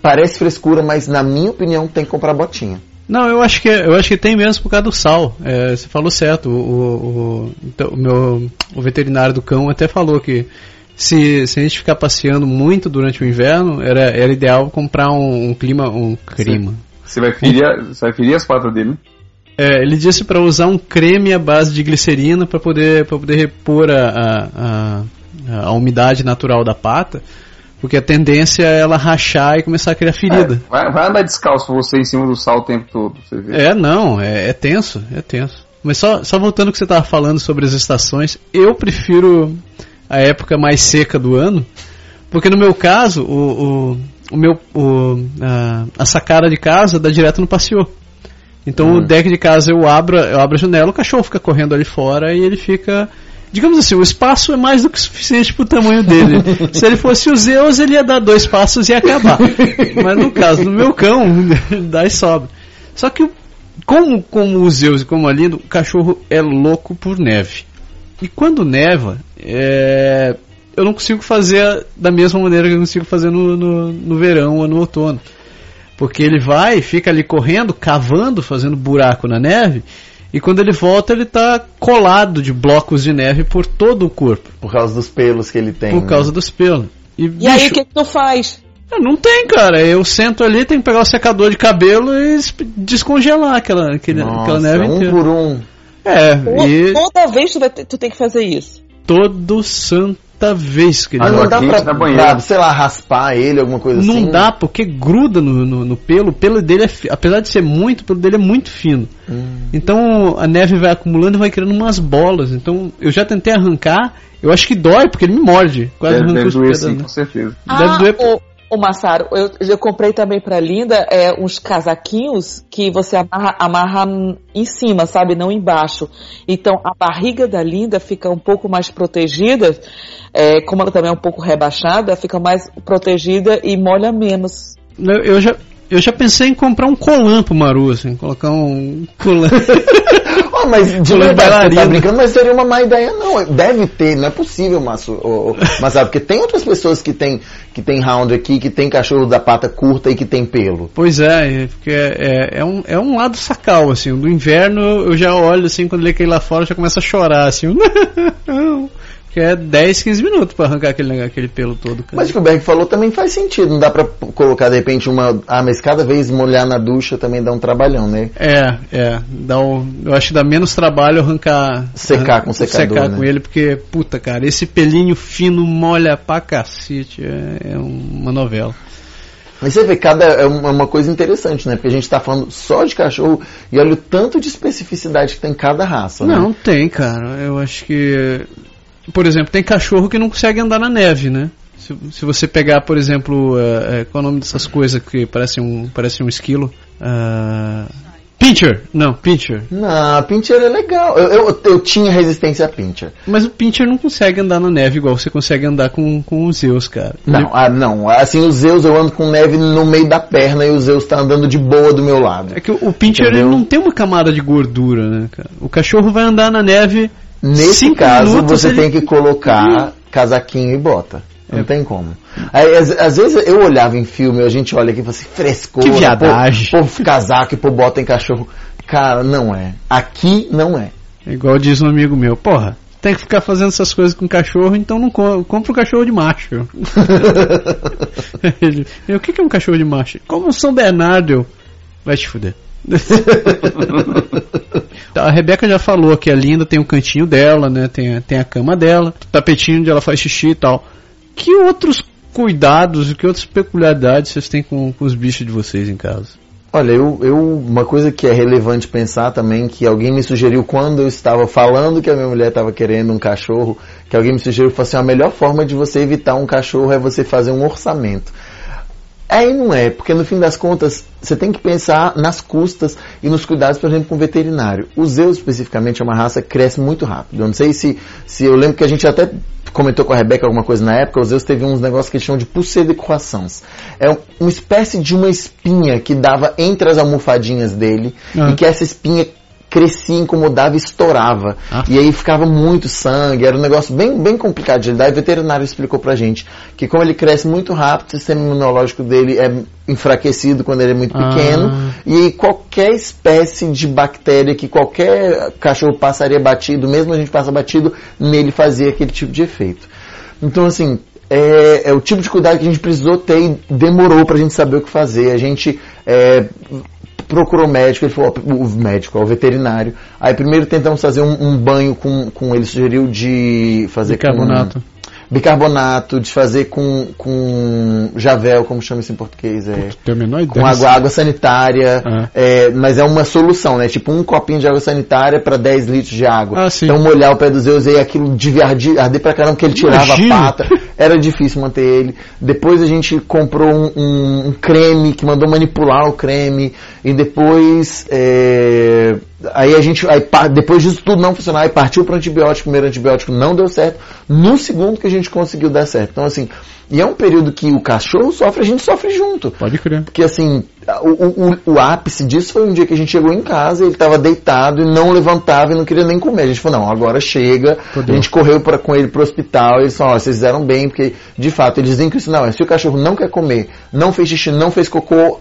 S5: parece frescura, mas na minha opinião tem que comprar botinha.
S3: Não, eu acho que eu acho que tem mesmo por causa do sal. É, você falou certo. O, o, o- então, o meu o veterinário do cão até falou que se, se a gente ficar passeando muito durante o inverno, era, era ideal comprar um, um clima um clima.
S4: Você vai ferir, a- você vai ferir as patas dele, né?
S3: É, ele disse para usar um creme à base de glicerina para poder para poder repor a, a, a, a umidade natural da pata, porque a tendência é ela rachar e começar a criar ferida.
S4: É, vai, vai andar descalço você em cima do sal o tempo todo, pra você ver.
S3: É, não, é, é tenso, é tenso. Mas só, só voltando ao que você estava falando sobre as estações, eu prefiro a época mais seca do ano, porque no meu caso, o, o, o meu, o, a, a sacada de casa dá direto no passeio. Então o deck de casa eu abro, eu abro a janela, o cachorro fica correndo ali fora e ele fica. Digamos assim, o espaço é mais do que suficiente pro tamanho dele. Se ele fosse o Zeus, ele ia dar dois passos e ia acabar. Mas no caso do meu cão, dá e sobra. Só que, como, como o Zeus e como a Lindo, o cachorro é louco por neve. E quando neva, é, eu não consigo fazer da mesma maneira que eu consigo fazer no, no, no verão ou no outono. Porque ele vai, fica ali correndo, cavando, fazendo buraco na neve, e quando ele volta, ele está colado de blocos de neve por todo o corpo,
S5: Por causa dos pelos que ele tem.
S3: por
S5: né?
S3: causa dos pelos. E,
S2: E aí,
S3: bicho,
S2: o que, que tu faz?
S3: não tem, cara. Eu sento ali, tenho que pegar o secador de cabelo e es- descongelar aquela, aquele, aquela
S5: Nossa,
S3: neve
S5: um
S3: inteira.
S5: por um.
S3: É,
S2: To-
S3: e
S2: Toda vez tu, vai ter- tu tem que fazer isso.
S3: todo santa vez que ele
S5: Ah, não dá pra, pra, sei lá, raspar ele, alguma coisa
S3: Não
S5: assim?
S3: dá, porque gruda no, no, no pelo. O pelo dele, é, apesar de ser muito, o pelo dele é muito fino.
S5: Hum.
S3: Então a neve vai acumulando e vai criando umas bolas. Então eu já tentei arrancar, eu acho que dói, porque ele me morde. Quase
S4: Deve, deve
S3: os
S4: doer sim,
S3: né?
S4: com certeza.
S3: Deve doer-
S2: o, o Massaro, eu, eu comprei também pra Linda é, uns casaquinhos que você amarra, amarra em cima, sabe? Não embaixo. Então a barriga da Linda fica um pouco mais protegida, é, como ela também é um pouco rebaixada, fica mais protegida e molha menos.
S3: Eu, eu já, eu já pensei em comprar um colan pro Maru, assim, colocar um colan.
S5: Mas de verdade, você tá
S3: bailarina.
S5: brincando, mas seria uma má ideia, não. Deve ter, não é possível, Márcio. Mas sabe, porque tem outras pessoas que tem, que tem round aqui, que tem cachorro da pata curta e que tem pelo.
S3: Pois é, é, porque é, é, é um, é um lado sacal, assim. Do inverno eu já olho, assim, quando ele cai lá fora, já começa a chorar, assim. Não, que é 10, 15 minutos pra arrancar aquele, aquele pelo todo. Cara.
S5: Mas o que o Berg falou também faz sentido. Não dá pra p- colocar, de repente, uma. Ah, mas cada vez molhar na ducha também dá um trabalhão, né?
S3: É, é. Dá um, eu acho que dá menos trabalho arrancar.
S5: Secar com secador,
S3: Secar
S5: né?
S3: com ele, porque, puta, cara, esse pelinho fino molha pra cacete. É, é uma novela.
S5: Mas você vê, cada é uma uma coisa interessante, né? Porque a gente tá falando só de cachorro e olha o tanto de especificidade que tem cada raça, né?
S3: Não, tem, cara. Eu acho que. Por exemplo, tem cachorro que não consegue andar na neve, né? Se, se você pegar, por exemplo, eh, eh, qual é o nome dessas coisas que parecem um, parecem um esquilo? Ah, pincher! Não, pincher.
S5: Não, Pincher é legal. Eu, eu, eu tinha resistência a Pincher.
S3: Mas o pincher não consegue andar na neve igual você consegue andar com, com os Zeus, cara.
S5: Não,
S3: Ele-
S5: ah, não. Assim, os Zeus eu ando com neve no meio da perna e o Zeus tá andando de boa do meu lado.
S3: É que o, o pincher ele não tem uma camada de gordura, né, cara? O cachorro vai andar na neve.
S5: Nesse
S3: cinco
S5: caso, você
S3: ele-
S5: tem que colocar casaquinho e bota. Não
S3: É.
S5: tem como. Aí, às, às vezes eu olhava em filme, a gente olha aqui e fala assim, frescor.
S3: Que viadagem.
S5: Pô, pô, casaco e pô, bota em cachorro. Cara, não é. Aqui não é.
S3: É igual diz um amigo meu, porra, tem que ficar fazendo essas coisas com cachorro, então não co compra um cachorro de macho. Ele, o que que é um cachorro de macho? Como um São Bernardo. Vai te fuder. a Rebeca já falou que a Linda tem um cantinho dela, né? Tem, a- tem a cama dela, tapetinho onde ela faz xixi e tal. Que outros cuidados que outras peculiaridades vocês têm com, com os bichos de vocês em casa?
S5: Olha, eu, eu, uma coisa que é relevante pensar também, que alguém me sugeriu quando eu estava falando que a minha mulher estava querendo um cachorro, que alguém me sugeriu, falou assim, a melhor forma de você evitar um cachorro é você fazer um orçamento. Aí não é, porque no fim das contas, você tem que pensar nas custas e nos cuidados, por exemplo, com o veterinário. O Zeus, especificamente, é uma raça que cresce muito rápido. Eu não sei se, se eu lembro que a gente até comentou com a Rebeca alguma coisa na época, o Zeus teve uns negócios que eles chamam de pulseira de croissance. É um- uma espécie de uma espinha que dava entre as almofadinhas dele
S3: Ah.
S5: e que essa espinha crescia, incomodava e estourava.
S3: Ah.
S5: E aí ficava muito sangue, era um negócio bem, bem complicado de lidar. E o veterinário explicou pra gente que como ele cresce muito rápido, o sistema imunológico dele é enfraquecido quando ele é muito
S3: Ah.
S5: pequeno. E aí qualquer espécie de bactéria que qualquer cachorro passaria batido, mesmo a gente passa batido, nele fazia aquele tipo de efeito. Então assim, é, é o tipo de cuidado que a gente precisou ter e demorou pra gente saber o que fazer. A gente é, procurou o médico, ele falou, o médico, o veterinário. Aí primeiro tentamos fazer um, um banho com, com, ele sugeriu de fazer
S3: Bicarbonato.
S5: com bicarbonato, de fazer com, com javel, como chama isso em português, é,
S3: Tem a menor
S5: com água, água sanitária,
S3: Ah.
S5: é, mas é uma solução, né? Tipo um copinho de água sanitária para 10 litros de água.
S3: Ah.
S5: Então molhar o pé do Zeus e aquilo devia arder, arder pra caramba, porque ele tirava
S3: Imagina.
S5: a pata. Era difícil manter ele. Depois a gente comprou um, um- um creme que mandou manipular o creme. E depois. é, aí a gente. Aí, depois disso tudo não funcionar, aí partiu para antibiótico. O primeiro antibiótico não deu certo. No segundo que a gente conseguiu dar certo. Então, assim. E é um período que o cachorro sofre, a gente sofre junto.
S3: Pode crer.
S5: Porque assim, o, o, o- ápice disso foi um dia que a gente chegou em casa, ele estava deitado e não levantava e não queria nem comer. A gente falou, não, agora chega. A gente correu pra, com ele pro hospital, eles falaram, ó, vocês fizeram bem, porque de fato eles dizem que isso não é. Se o cachorro não quer comer, não fez xixi, não fez cocô,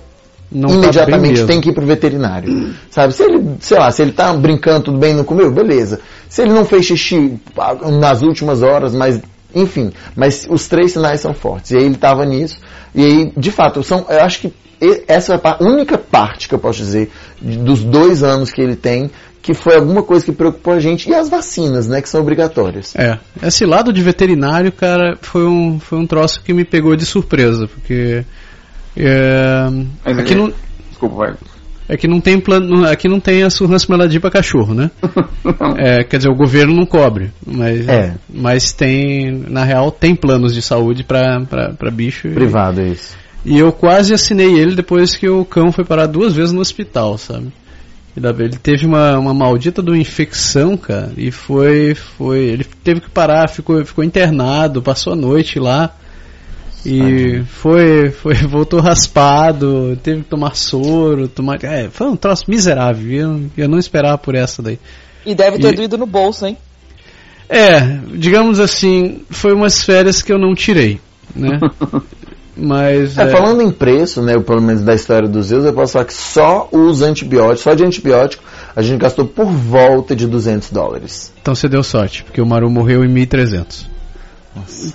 S3: Não tá
S5: imediatamente
S3: mesmo.
S5: tem que ir pro veterinário. Sabe? Se ele, sei lá, se ele tá brincando tudo bem e não comeu, beleza. Se ele não fez xixi nas últimas horas, mas enfim, mas os três sinais são fortes. E aí ele tava nisso. E aí, de fato, são, eu acho que essa é a única parte que eu posso dizer dos dois anos que ele tem que foi alguma coisa que preocupou a gente e as vacinas, né, que são obrigatórias.
S3: É, esse lado de veterinário, cara, foi um, foi um troço que me pegou de surpresa, porque é,
S4: Mas
S3: aqui,
S4: é-
S3: não,
S4: Desculpa, vai.
S3: aqui não tem plano, aqui não tem a surrança meladinha para cachorro, né? É, quer dizer, o governo não cobre, mas,
S5: É.
S3: mas tem, na real, tem planos de saúde para bicho. e-
S5: Privado, é isso.
S3: E eu quase assinei ele depois que o cão foi parar duas vezes no hospital, sabe? Ele teve uma, uma maldita de uma infecção, cara, e foi, foi. Ele teve que parar, ficou, ficou internado, passou a noite lá. E foi, foi, voltou raspado, teve que tomar soro, tomar. É, foi um troço miserável. Eu, eu não esperava por essa daí.
S2: E deve ter
S3: E-
S2: doído no bolso, hein?
S3: É, digamos assim, foi umas férias que eu não tirei, né? Mas.
S5: É,
S3: é,
S5: falando em preço, né, pelo menos da história dos Zeus, eu posso falar que só os antibióticos, só de antibiótico, a gente gastou por volta de 200 dólares.
S3: Então você deu sorte, porque o Maru morreu em 1300.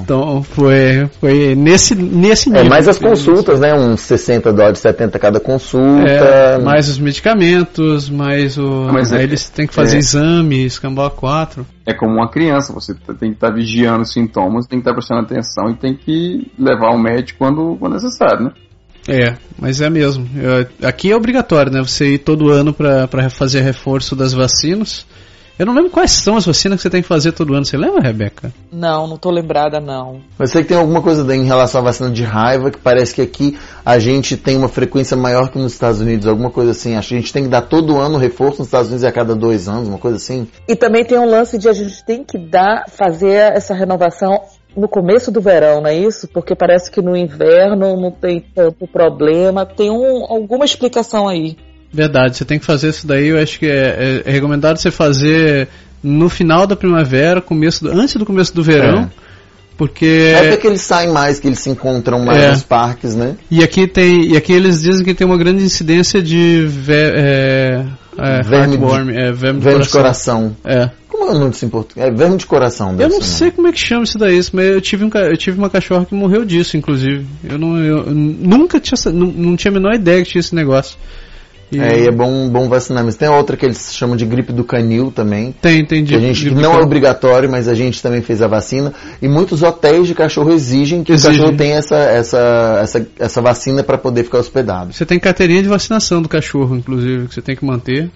S3: Então foi, foi nesse, nesse
S5: É,
S3: nível.
S5: mais as consultas, né, uns 60 dólares, 70 cada consulta.
S3: É, mais os medicamentos, mais o.
S4: Ah, mas
S3: aí
S4: é-
S3: eles têm que fazer
S4: é.
S3: exame, escambau 4.
S4: É como uma criança, você tem que estar vigiando os sintomas, tem que estar prestando atenção e tem que levar ao médico quando, quando necessário, né?
S3: É, mas é mesmo. Eu- aqui é obrigatório, né? Você ir todo ano pra fazer reforço das vacinas. Eu não lembro quais são as vacinas que você tem que fazer todo ano. Você lembra, Rebeca?
S2: Não, não tô lembrada, não.
S5: Eu sei que tem alguma coisa em relação à vacina de raiva, que parece que aqui a gente tem uma frequência maior que nos Estados Unidos, alguma coisa assim. Acho que a gente tem que dar todo ano reforço nos Estados Unidos e a cada dois anos, uma coisa assim.
S2: E também tem um lance de a gente tem que dar, fazer essa renovação no começo do verão, não é isso? Porque parece que no inverno não tem tanto problema. Tem um, alguma explicação aí.
S3: Verdade, você tem que fazer isso daí. Eu acho que é, é- é recomendado você fazer no final da primavera, começo do- antes do começo do verão.
S5: É.
S3: Porque.
S5: Até que eles saem mais, que eles se encontram mais
S3: É.
S5: nos parques, né?
S3: E aqui tem. E aqui eles dizem que tem uma grande incidência de ve- é, é,
S5: Verme de-
S3: heartworm, é, verme de
S5: Verme de
S3: coração.
S5: coração.
S3: É.
S5: Como é o nome disso em português? É verme de coração.
S3: Eu não
S5: ser,
S3: sei como é que chama isso daí, mas eu tive, um, eu tive uma cachorra que morreu disso, inclusive. Eu, não, eu, eu nunca tinha, não, não tinha a menor ideia que tinha esse negócio. E
S5: É, e é bom, bom vacinar. Mas tem outra que eles chamam de gripe do canil também.
S3: Tem, tem de,
S5: a gente não é obrigatório, mas a gente também fez a vacina. E muitos hotéis de cachorro exigem que
S3: Exigem.
S5: o cachorro tenha essa, essa, essa, essa vacina para poder ficar hospedado.
S3: Você tem carteirinha de vacinação do cachorro, inclusive, que você tem que manter.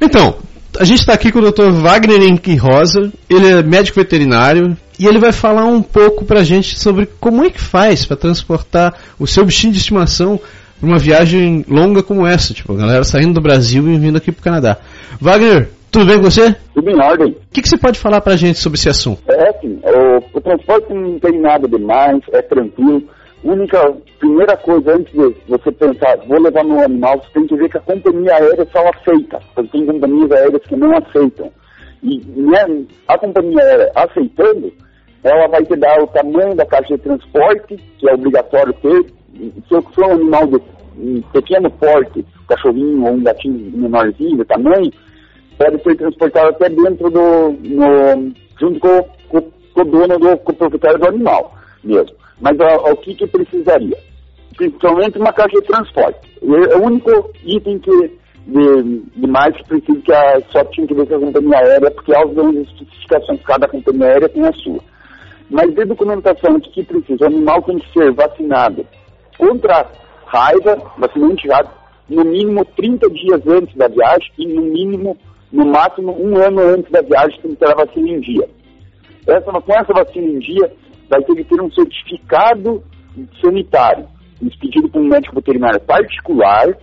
S3: Então, a gente está aqui com o Dr. Wagner Henrique Rosa, ele é médico veterinário e ele vai falar um pouco pra gente sobre como é que faz para transportar o seu bichinho de estimação para uma viagem longa como essa, tipo, a galera saindo do Brasil e vindo aqui pro Canadá. Wagner, tudo bem com você?
S6: Tudo em ordem.
S3: O que, que você pode falar pra gente sobre esse assunto?
S6: É assim, o, o transporte não tem nada demais, é tranquilo. Única, primeira coisa, antes de você pensar, vou levar meu animal, você tem que ver que a companhia aérea só aceita. Porque tem companhias aéreas que não aceitam. E né, a companhia aérea aceitando, ela vai te dar o tamanho da caixa de transporte, que é obrigatório ter. Se eu for um animal de um pequeno porte, cachorrinho ou um gatinho menorzinho de tamanho, pode ser transportado até dentro do. No, junto com, com, com o dono, do, com o proprietário do animal mesmo. Mas o que, que precisaria? Principalmente uma caixa de transporte. É o único item que, de, de mais que precisa que a, só tinha que ver com a companhia aérea, porque dão as especificações, cada companhia aérea tem a sua. Mas de documentação, o que, que precisa? O animal tem que ser vacinado contra raiva, vacina antirrábica, no mínimo 30 dias antes da viagem e no mínimo, no máximo, um ano antes da viagem tem que ter a vacina em dia. Essa, com essa vacina em dia, vai ter que ter um certificado sanitário, expedido por um médico veterinário particular,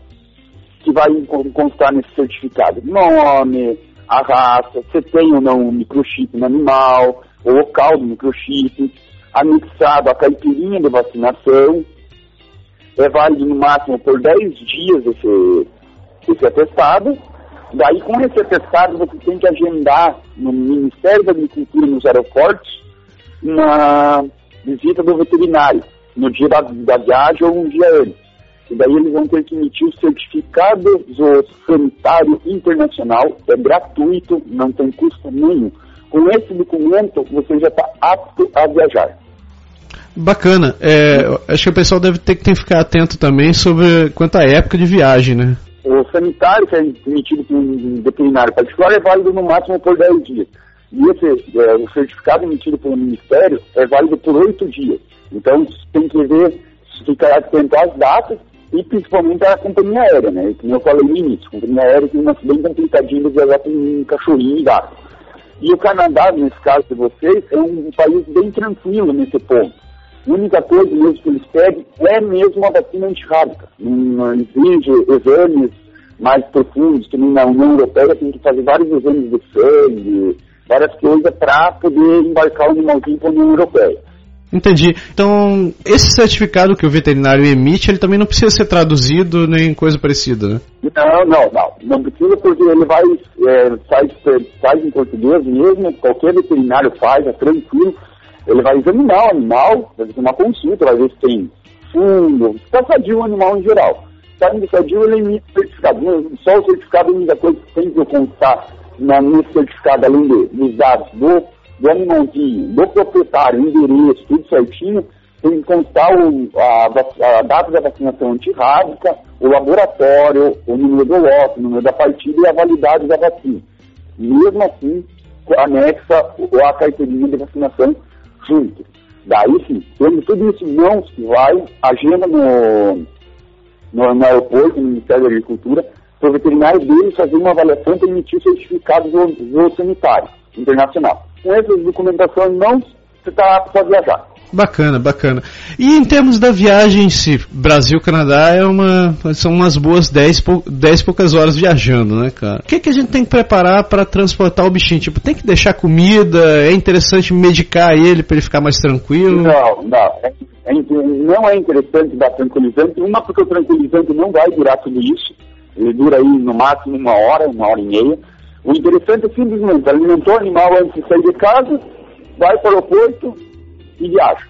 S6: que vai con- constar nesse certificado nome, a raça, se tem ou não um microchip no animal, o local do microchip, anexado a caipirinha de vacinação, é válido no máximo por 10 dias esse, esse atestado. Daí, com esse atestado, você tem que agendar no Ministério da Agricultura nos aeroportos uma visita do veterinário no dia da, da viagem ou um dia antes. E daí eles vão ter que emitir o certificado do sanitário internacional, é gratuito, não tem custo nenhum. Com esse documento, você já está apto a viajar.
S3: Bacana. É, acho que o pessoal deve ter que ter que ficar atento também sobre quanto à época de viagem, né?
S6: O sanitário, que é emitido por um veterinário particular, é válido no máximo por 10 dias. E esse, é, o certificado emitido pelo Ministério é válido por 8 dias. Então, tem que ver, ficar atento às datas e principalmente à companhia aérea, né? Como eu falei no início, a companhia aérea tem uma bem complicadinha de viajar com cachorrinho e gato. E o Canadá, nesse caso de vocês, é um país bem tranquilo nesse ponto. A única coisa mesmo que eles pedem é mesmo a vacina antirrábica. Não exige exames mais profundos, que na União Europeia tem que fazer vários exames de sangue, várias coisas para poder embarcar o animalzinho para a União Europeia.
S3: Entendi. Então, esse certificado que o veterinário emite, ele também não precisa ser traduzido nem coisa parecida, né?
S6: Não, não, não. Não precisa porque ele vai, é, faz, em português mesmo, qualquer veterinário faz, é tranquilo. Ele vai examinar o animal, vai fazer uma consulta, vai ver se tem fundo, se está sadio o animal em geral. Se está sadio, ele emite certificado. Só o certificado, a única coisa que tem que constar nesse certificado, além dos dados do do animalzinho, do proprietário, endereço, tudo certinho, tem que constar o, a, a, data da vacinação antirrábica, o laboratório, o número do lote, o número da partida e a validade da vacina. Mesmo assim, anexa a carteirinha de vacinação junto. Daí sim, tendo tudo isso em mãos, que vai, agenda no, no, no aeroporto, no Ministério da Agricultura, para o veterinário dele fazer uma avaliação para emitir certificado do, do sanitário internacional com essa documentação não você está apto a viajar.
S3: Bacana, bacana. E em termos da viagem em si, Brasil-Canadá é uma, são umas boas 10, 10 poucas horas viajando, né, cara? O que, que a gente tem que preparar para transportar o bichinho? Tipo, tem que deixar comida? É interessante medicar ele para ele ficar mais tranquilo?
S6: Não, não. É, é, não é interessante dar tranquilizante. Uma, porque o tranquilizante não vai durar tudo isso. Ele dura aí no máximo uma hora, uma hora e meia. O interessante é simplesmente alimentou o animal antes de sair de casa, vai para o aeroporto e viaja.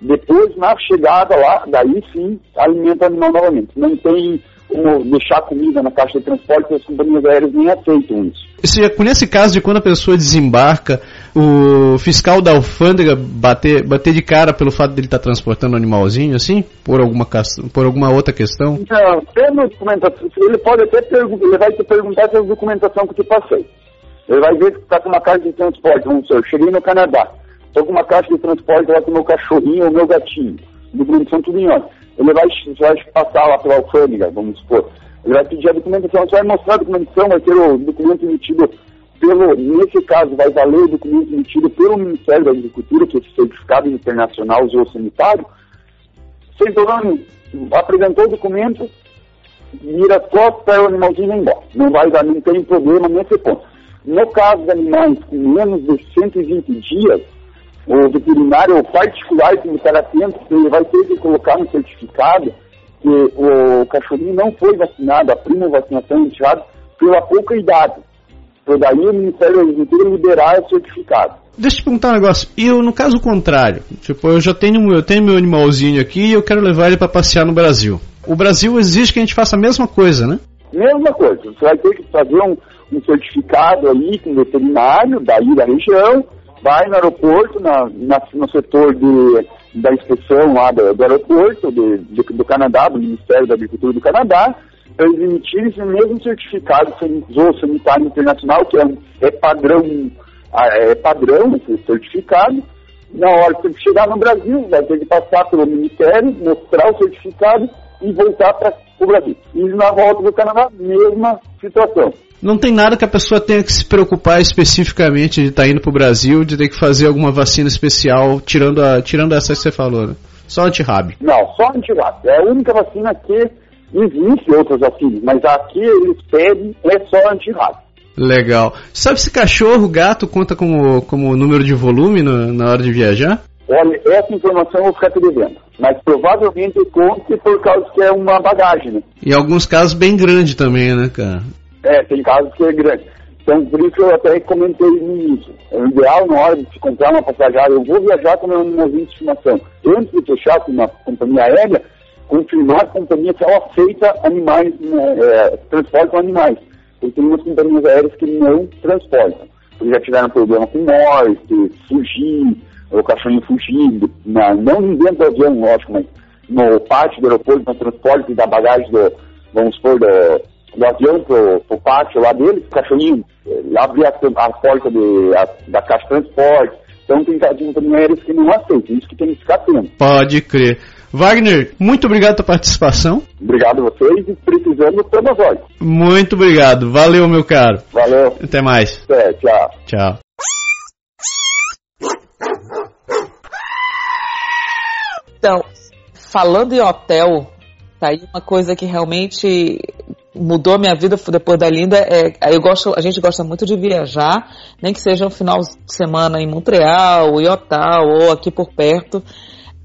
S6: Depois, na chegada lá, daí sim, alimenta o animal novamente. Não tem como deixar comida na caixa de transporte, as companhias aéreas nem aceitam isso.
S3: Esse, nesse caso de quando a pessoa desembarca, o fiscal da alfândega bater, bater de cara pelo fato de ele estar tá transportando animalzinho, assim, por alguma, por alguma outra questão?
S6: Não, tendo documentação, ele pode até perguntar, ele vai te perguntar se a documentação que te passei. Ele vai ver que está com uma caixa de transporte, vamos dizer, eu cheguei no Canadá, estou com uma caixa de transporte lá com o meu cachorrinho ou meu gatinho, tudo em ordem ele vai, vai passar lá pela alfândega, vamos supor. Ele vai pedir a documentação, você vai mostrar a documentação, vai ter o documento emitido pelo, nesse caso, vai valer o documento emitido pelo Ministério da Agricultura, que é certificado internacional zoossanitário, sem problema Apresentou o documento, vira foto, para o animalzinho vai embora. Não vai dar, não tem problema nesse ponto. No caso de animais com menos de 120 dias, o veterinário particular que estar atento, ele vai ter que colocar no certificado que o cachorrinho não foi vacinado, a prima vacinação iniciada pela pouca idade. Então daí o Ministério da Agricultura liberar o certificado.
S3: Deixa eu te perguntar um negócio. E eu, no caso contrário, tipo, eu já tenho, eu tenho meu animalzinho aqui e eu quero levar ele para passear no Brasil. O Brasil exige que a gente faça a mesma coisa, né?
S6: Mesma coisa. Você vai ter que fazer um, um certificado aí com o veterinário daí da região, vai no aeroporto, na, na, no setor de, da inspeção lá do, do aeroporto de, de, do Canadá, do Ministério da Agricultura do Canadá, eles emitirem esse mesmo certificado sanitário internacional, que é, é padrão, é padrão esse certificado. Na hora que chegar no Brasil, vai ter que passar pelo Ministério, mostrar o certificado e voltar para o Brasil. E na volta do Canadá, mesma situação
S3: não tem nada que a pessoa tenha que se preocupar especificamente de estar tá indo para o Brasil, de ter que fazer alguma vacina especial, tirando, a, tirando essa que você falou, né? Só antirrábico.
S6: Não, só antirrábico. É a única vacina que existe outras vacinas, mas aqui eles pedem é só antirrábico.
S3: Legal. Sabe se cachorro, gato conta como, como número de volume no, na hora de viajar?
S6: Olha, essa informação eu vou ficar te devendo. Mas provavelmente conte por causa que é uma bagagem, né?
S3: Em alguns casos bem grande também, né, cara?
S6: É, tem casos que é grande. Então, por isso eu até comentei no início. É o ideal, na hora de se comprar uma passagem, eu vou viajar com meu animalzinho de estimação. Antes de fechar com uma companhia aérea, confirmar a companhia se ela aceita animais, né, é, transportam animais. Porque tem umas companhias aéreas que não transportam. Eles já tiveram problema com morte, fugir, o cachorrinho fugindo, na, não dentro do avião, lógico, mas no pátio do aeroporto, no transporte da bagagem do, vamos supor, do, do avião pro, pro pátio lá dele, o cachorrinho eh, abrir a, a porta de, a, da caixa de transporte. Então tem caminhões aéreos que não aceitam, isso que tem que ficar atento.
S3: Pode crer. Wagner, muito obrigado pela participação.
S6: Obrigado a vocês e precisando estamos voz.
S3: Muito obrigado. Valeu, meu caro.
S6: Valeu.
S3: Até mais.
S6: É, tchau.
S3: Tchau.
S2: Então, falando em hotel, tá aí uma coisa que realmente mudou a minha vida depois da Linda. É, eu gosto, a gente gosta muito de viajar, nem que seja um final de semana em Montreal, em Ottawa ou aqui por perto.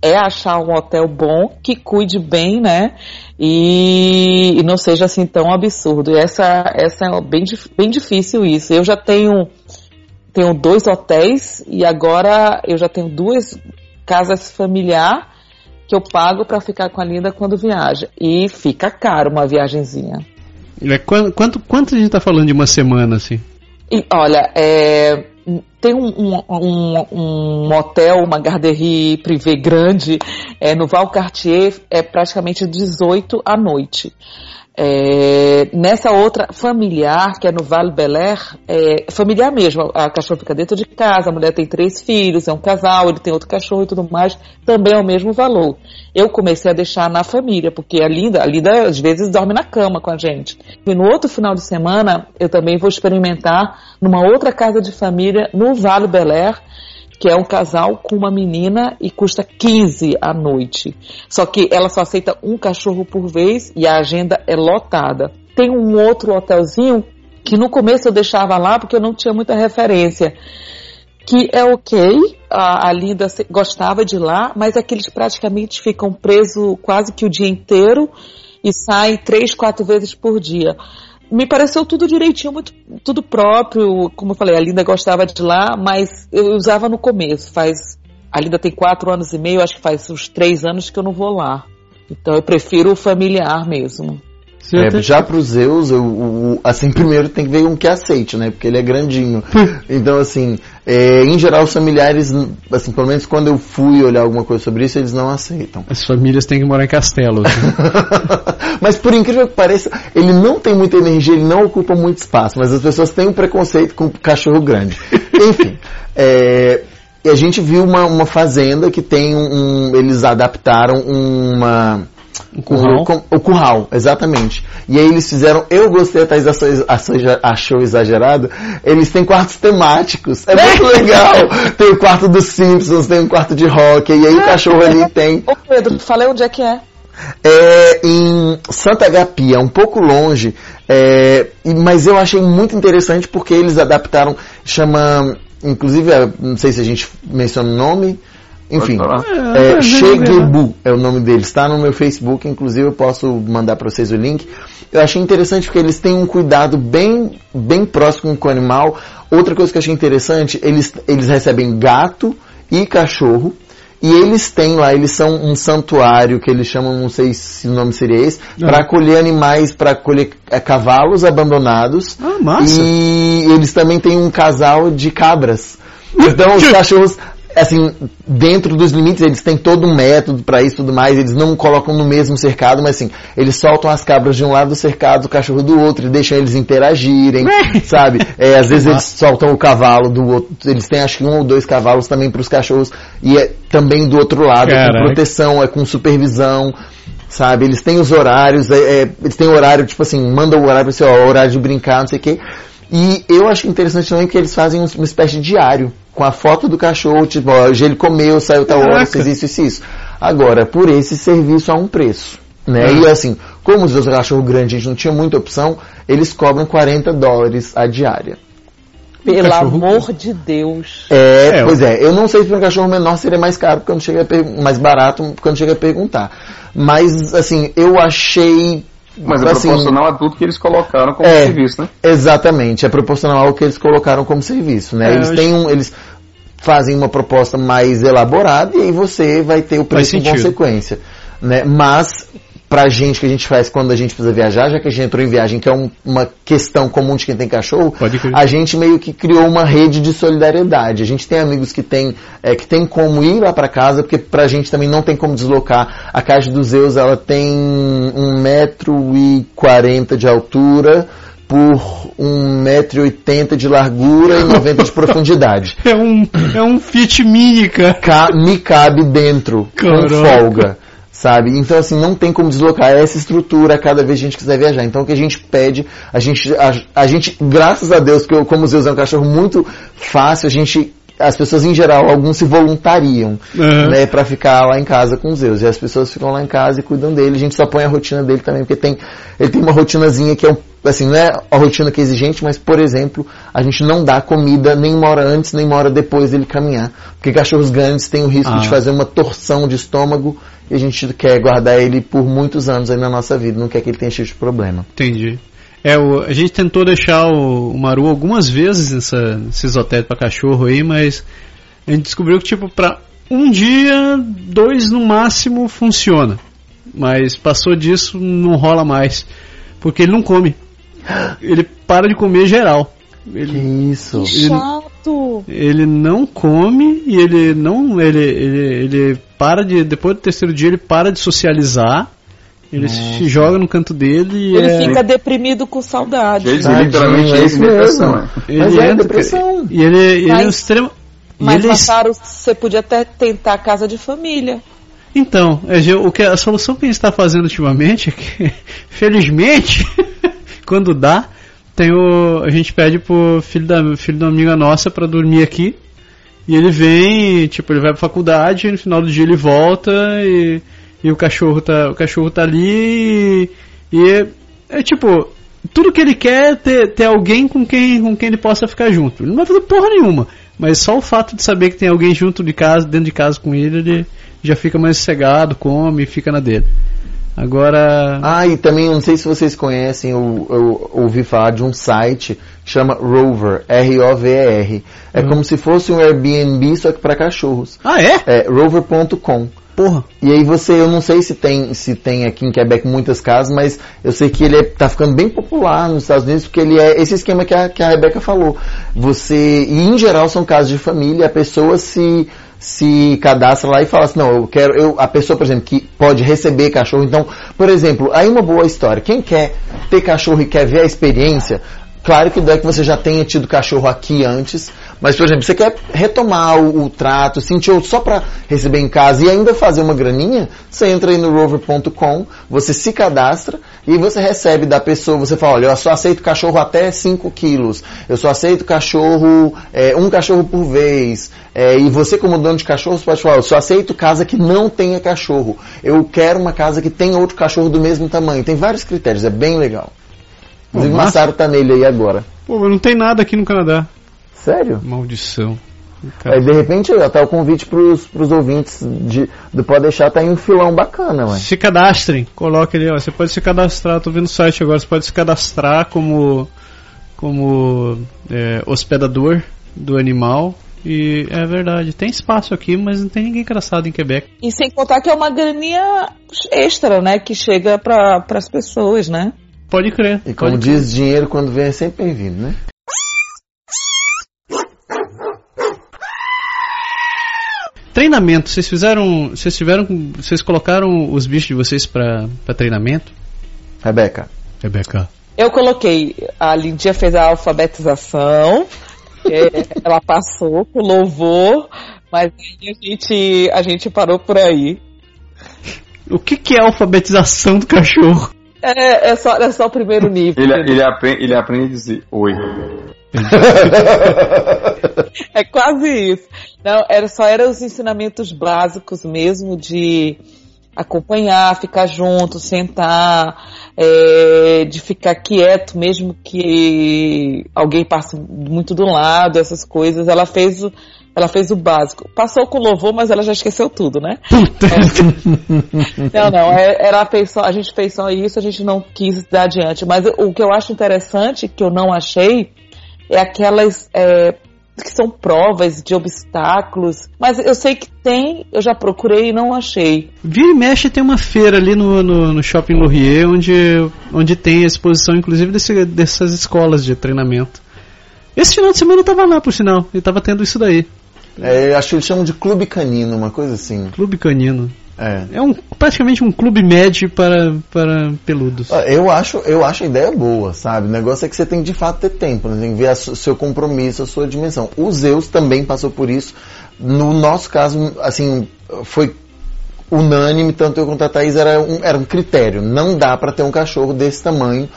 S2: É achar um hotel bom, que cuide bem, né? E, e não seja assim tão absurdo. E essa, essa é bem, bem difícil isso. Eu já tenho, tenho dois hotéis e agora eu já tenho duas casas familiar que eu pago para ficar com a Linda quando viaja. E fica caro uma viagenzinha.
S3: É, quanto, quanto, quanto a gente tá falando de uma semana, assim?
S2: E, olha, é, tem um, um, um, um, hotel, uma garderie privée grande, é, no Val Cartier, é praticamente 18 à noite. É, nessa outra familiar, que é no Vale Bel Air, é familiar mesmo, a cachorra fica dentro de casa, a mulher tem três filhos, é um casal, ele tem outro cachorro e tudo mais, também é o mesmo valor. Eu comecei a deixar na família, porque a Linda, a Linda às vezes dorme na cama com a gente. E no outro final de semana, eu também vou experimentar numa outra casa de família no Vale Bel Air, que é um casal com uma menina e custa 15 à noite. Só que ela só aceita um cachorro por vez e a agenda é lotada. Tem um outro hotelzinho que no começo eu deixava lá porque eu não tinha muita referência. Que é ok, a, a Linda gostava de lá, mas é praticamente ficam presos quase que o dia inteiro e saem três, quatro vezes por dia me pareceu tudo direitinho, muito, tudo próprio. Como eu falei, a Linda gostava de lá, mas eu usava no começo. Faz, a Linda tem quatro anos e meio, acho que faz uns três anos que eu não vou lá. Então eu prefiro o familiar mesmo.
S5: É, já para os Zeus, eu, o, assim, primeiro tem que ver um que aceite, né? Porque ele é grandinho. então, assim, é, em geral, os familiares, assim, pelo menos quando eu fui olhar alguma coisa sobre isso, eles não aceitam.
S3: As famílias têm que morar em castelos.
S5: Né? mas por incrível que pareça, ele não tem muita energia, ele não ocupa muito espaço, mas as pessoas têm um preconceito com cachorro grande. Enfim, é, e a gente viu uma, uma fazenda que tem um, um eles adaptaram uma
S3: o curral?
S5: O, o, curral, exatamente. E aí eles fizeram, eu gostei, a Thaís achou exagerado, eles têm quartos temáticos. É muito legal. Tem o quarto dos Simpsons, tem o quarto de rock, e aí o cachorro ali tem.
S2: Ô Pedro, falei onde é que é.
S5: É em Santa Agapia, um pouco longe, é, mas eu achei muito interessante porque eles adaptaram, chama, inclusive, não sei se a gente menciona o nome, enfim, é, é, Shegebu é o nome dele. Está no meu Facebook, inclusive eu posso mandar para vocês o link. Eu achei interessante porque eles têm um cuidado bem, bem próximo com o animal. Outra coisa que eu achei interessante, eles, eles recebem gato e cachorro. E eles têm lá, eles são um santuário que eles chamam, não sei se o nome seria esse, para acolher animais, para acolher é, cavalos abandonados.
S3: Ah, massa!
S5: E eles também têm um casal de cabras. Então os cachorros assim, dentro dos limites, eles têm todo um método para isso e tudo mais, eles não colocam no mesmo cercado, mas assim, eles soltam as cabras de um lado do cercado, o cachorro do outro, e deixam eles interagirem, sabe? É, às vezes eles soltam o cavalo do outro, eles têm acho que um ou dois cavalos também para os cachorros, e é também do outro lado, é com proteção, é com supervisão, sabe? Eles têm os horários, é, é, eles têm horário, tipo assim, mandam o horário para você, ó, horário de brincar, não sei o quê. E eu acho interessante também que eles fazem uma espécie de diário com a foto do cachorro, tipo, ó, hoje ele comeu, saiu tal hora, fez isso, isso, isso. Agora, por esse serviço há um preço. Né? Ah. E assim, como os cachorro grande a gente não tinha muita opção, eles cobram 40 dólares a diária.
S2: Pelo cachorro... amor de Deus.
S5: É, é, pois é. Eu não sei se para um cachorro menor seria mais caro quando chega mais barato quando chega a perguntar. Mas assim, eu achei
S4: mas é assim, proporcional a tudo que eles colocaram como é, serviço, né?
S5: Exatamente, é proporcional ao que eles colocaram como serviço, né? É, eles têm um, eles fazem uma proposta mais elaborada e aí você vai ter o preço em consequência, né? Mas pra gente que a gente faz quando a gente precisa viajar, já que a gente entrou em viagem, que é um, uma questão comum de quem tem cachorro, a gente meio que criou uma rede de solidariedade. A gente tem amigos que tem, é, que tem como ir lá para casa, porque pra gente também não tem como deslocar. A Caixa dos Zeus, ela tem um metro e quarenta de altura, por um metro e oitenta de largura e 90 de profundidade.
S3: É um, é um Fit Mini,
S5: cara. me cabe dentro, Caraca. com folga sabe? Então, assim, não tem como deslocar essa estrutura cada vez que a gente quiser viajar. Então, o que a gente pede, a gente, a, a gente graças a Deus, que eu, como o Zeus é um cachorro muito fácil, a gente as pessoas em geral, alguns se voluntariam,
S3: Uhum.
S5: né, para ficar lá em casa com os Zeus. E as pessoas ficam lá em casa e cuidam dele. A gente só põe a rotina dele também, porque tem, ele tem uma rotinazinha que é um, assim, não é a rotina que é exigente, mas, por exemplo, a gente não dá comida nem uma hora antes, nem uma hora depois dele caminhar. Porque cachorros grandes têm o risco
S3: Ah.
S5: de fazer uma torção de estômago e a gente quer guardar ele por muitos anos aí na nossa vida, não quer que ele tenha esse tipo de problema.
S3: Entendi. É, o, a gente tentou deixar o, o Maru algumas vezes nessa, nesses hotéis pra cachorro aí, mas a gente descobriu que, tipo, pra um dia, dois no máximo funciona. Mas passou disso, não rola mais. Porque ele não come. Ele para de comer geral.
S5: Que
S3: Ele,
S5: isso?
S2: Que chato!
S3: ele não come e ele não. Ele, ele, ele para de. Depois do terceiro dia, ele para de socializar. Ele se joga no canto dele e
S2: Ele
S3: é-
S2: fica deprimido com saudade.
S5: Tadinho,
S4: literalmente
S5: é
S4: é
S5: isso
S4: depressão,
S5: mesmo.
S4: é.
S3: Ele
S5: Mas é
S3: entra,
S5: depressão.
S3: E ele, ele é um
S2: Mas-
S3: extremo.
S2: Mas,
S3: ele é
S2: você podia até tentar casa de família.
S3: Então, é, o que a solução que a gente está fazendo ultimamente é que, felizmente, quando dá, tem o, a gente pede pro filho da, filho da amiga nossa para dormir aqui. E ele vem, tipo, ele vai pra faculdade, e no final do dia ele volta e, e o cachorro tá, o cachorro tá ali e, e é, é tipo, tudo que ele quer é ter, ter alguém com quem, com quem ele possa ficar junto. Ele não vai fazer porra nenhuma, mas só o fato de saber que tem alguém junto de casa, dentro de casa com ele, ele já fica mais sossegado, come, fica na dele. Agora,
S5: Ah, e também, não sei se vocês conhecem, eu, eu ouvi falar de um site que chama Rover, R-O-V-E-R. É como se fosse um Airbnb, só que para cachorros.
S3: ah é?
S5: É rover.com.
S3: Porra.
S5: E aí você, eu não sei se tem, se tem aqui em Quebec muitas casas, mas eu sei que ele é, tá ficando bem popular nos Estados Unidos, porque ele é esse esquema que a, que a Rebeca falou. Você, e em geral são casas de família, a pessoa se, se cadastra lá e fala assim, não, eu quero, eu, a pessoa, por exemplo, que pode receber cachorro, então, por exemplo, aí uma boa história, quem quer ter cachorro e quer ver a experiência, Claro que não é que você já tenha tido cachorro aqui antes, mas, por exemplo, você quer retomar o, o trato, sentir outro só para receber em casa e ainda fazer uma graninha, você entra aí no rover.com, você se cadastra e você recebe da pessoa, você fala, olha, eu só aceito cachorro até 5 quilos, eu só aceito cachorro, é, um cachorro por vez, é, e você como dono de cachorro você pode falar, eu só aceito casa que não tenha cachorro, eu quero uma casa que tenha outro cachorro do mesmo tamanho, tem vários critérios, é bem legal. Inclusive, o
S3: massa.
S5: Massaro tá nele aí agora.
S3: Pô, mas não tem nada aqui no Canadá.
S5: Sério?
S3: Maldição.
S5: Aí de repente ó, tá o convite pros, pros ouvintes de, do Pode Deixar, tá em um filão bacana, ué.
S3: Se cadastrem, coloque ali, ó. Você pode se cadastrar, tô vendo o site agora, você pode se cadastrar como, como é, hospedador do animal. E é verdade, tem espaço aqui, mas não tem ninguém cadastrado em Quebec.
S2: E sem contar que é uma graninha extra, né? Que chega para as pessoas, né?
S3: Pode crer.
S5: E como diz, dinheiro quando vem é sempre bem-vindo, né?
S3: Treinamento, vocês fizeram. Vocês tiveram. Vocês colocaram os bichos de vocês pra, pra treinamento?
S5: Rebeca.
S3: Rebeca.
S2: Eu coloquei, a Lindinha fez a alfabetização, ela passou com louvor, mas aí a gente, a gente parou por aí.
S3: O que, que é a alfabetização do cachorro?
S2: É, é, só, é só o primeiro nível.
S4: Ele, ele, aprende, ele aprende a dizer oi.
S2: É quase isso. Não, era só eram os ensinamentos básicos mesmo de acompanhar, ficar junto, sentar, é, de ficar quieto, mesmo que alguém passe muito do lado, essas coisas. Ela fez o, ela fez o básico. Passou com louvor, mas ela já esqueceu tudo, né? Não, não, é- ela fez só, a gente fez só isso, a gente não quis dar adiante. Mas o que eu acho interessante, que eu não achei, é aquelas é, que são provas de obstáculos. Mas eu sei que tem, eu já procurei e não achei.
S3: Vira e mexe tem uma feira ali no, no, no Shopping Laurier onde, onde tem a exposição, inclusive, desse- dessas escolas de treinamento. Esse final de semana eu tava lá, por sinal, e tava tendo isso daí.
S5: É, acho que eles chamam de clube canino, uma coisa assim.
S3: Clube Canino.
S5: É.
S3: É um, praticamente um clube médio para, para peludos.
S5: Ah, Eu acho, eu acho a ideia boa, sabe? O negócio é que você tem de fato ter tempo, né? tem que ver o seu compromisso, a sua dimensão. O Zeus também passou por isso. No nosso caso, assim, foi unânime, tanto eu quanto a Thaís, era um, era um critério. Não dá pra ter um cachorro desse tamanho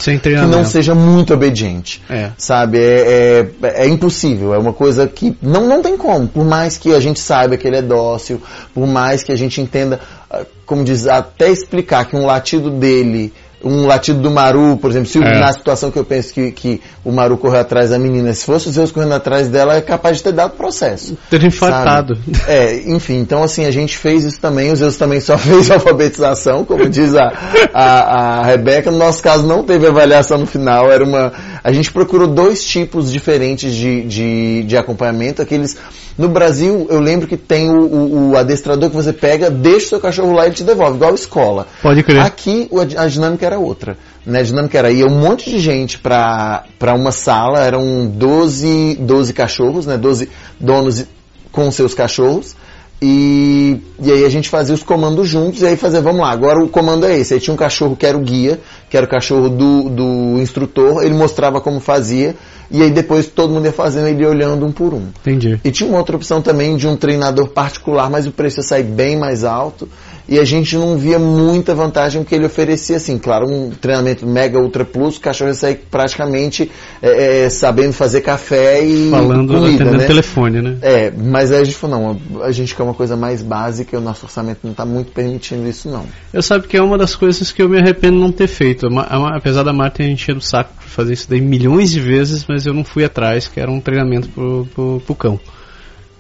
S5: que não seja muito obediente.
S3: É.
S5: Sabe? É, é, é impossível. É uma coisa que não, não tem como. Por mais que a gente saiba que ele é dócil, por mais que a gente entenda, ah, como diz, até explicar que um latido dele. Um latido do Maru, por exemplo, se o-
S3: É.
S5: na situação que eu penso que, que o Maru correu atrás da menina, se fosse os Zeus correndo atrás dela, é capaz de ter dado processo.
S3: Ter infartado.
S5: Sabe? É, enfim, então assim, a gente fez isso também, o Zeus também só fez alfabetização, como diz a, a, a Rebeca, no nosso caso não teve avaliação no final, era uma. A gente procurou dois tipos diferentes de, de, de acompanhamento, aqueles. No Brasil, eu lembro que tem o, o, o adestrador que você pega, deixa o seu cachorro lá e ele te devolve, igual escola.
S3: Pode crer.
S5: Aqui a dinâmica era outra. Né? A dinâmica era ia um monte de gente pra uma sala, eram 12, 12 cachorros, né? 12 donos com seus cachorros. E, e aí a gente fazia os comandos juntos, e aí fazia, vamos lá, agora o comando é esse. Aí tinha um cachorro que era o guia, que era o cachorro do, do instrutor, ele mostrava como fazia, e aí depois todo mundo ia fazendo, ele ia olhando um por um.
S3: Entendi.
S5: E tinha uma outra opção também de um treinador particular, mas o preço ia sair bem mais alto. E a gente não via muita vantagem porque ele oferecia, assim, claro, um treinamento mega ultra plus, o cachorro ia sair praticamente é, é, sabendo fazer café e
S3: Falando,
S5: comida,
S3: atendendo
S5: né?
S3: telefone, né?
S5: É, mas aí a gente falou, não, a gente quer uma coisa mais básica e o nosso orçamento não está muito permitindo isso não.
S3: Eu sabe que é uma das coisas que eu me arrependo de não ter feito. A- Apesar da Marta encher o saco pra fazer isso daí milhões de vezes, mas eu não fui atrás, que era um treinamento pro, pro, pro cão.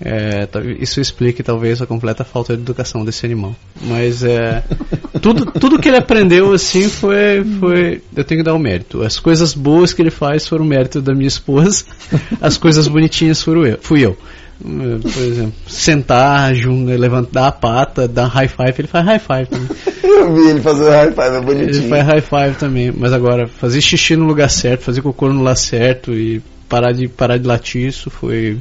S3: É, tá- isso explica talvez a completa falta de educação desse animal. Mas é, tudo, tudo que ele aprendeu assim foi, foi. Eu tenho que dar o mérito. As coisas boas que ele faz foram mérito da minha esposa, as coisas bonitinhas foram eu, fui eu. Por exemplo, sentar, levantar a pata, dar high five, ele faz high five também.
S5: Eu vi ele fazer high five, é
S3: Ele
S5: bonitinho.
S3: faz high five também, mas agora fazer xixi no lugar certo, fazer cocô no lugar certo e parar de parar de latir, isso foi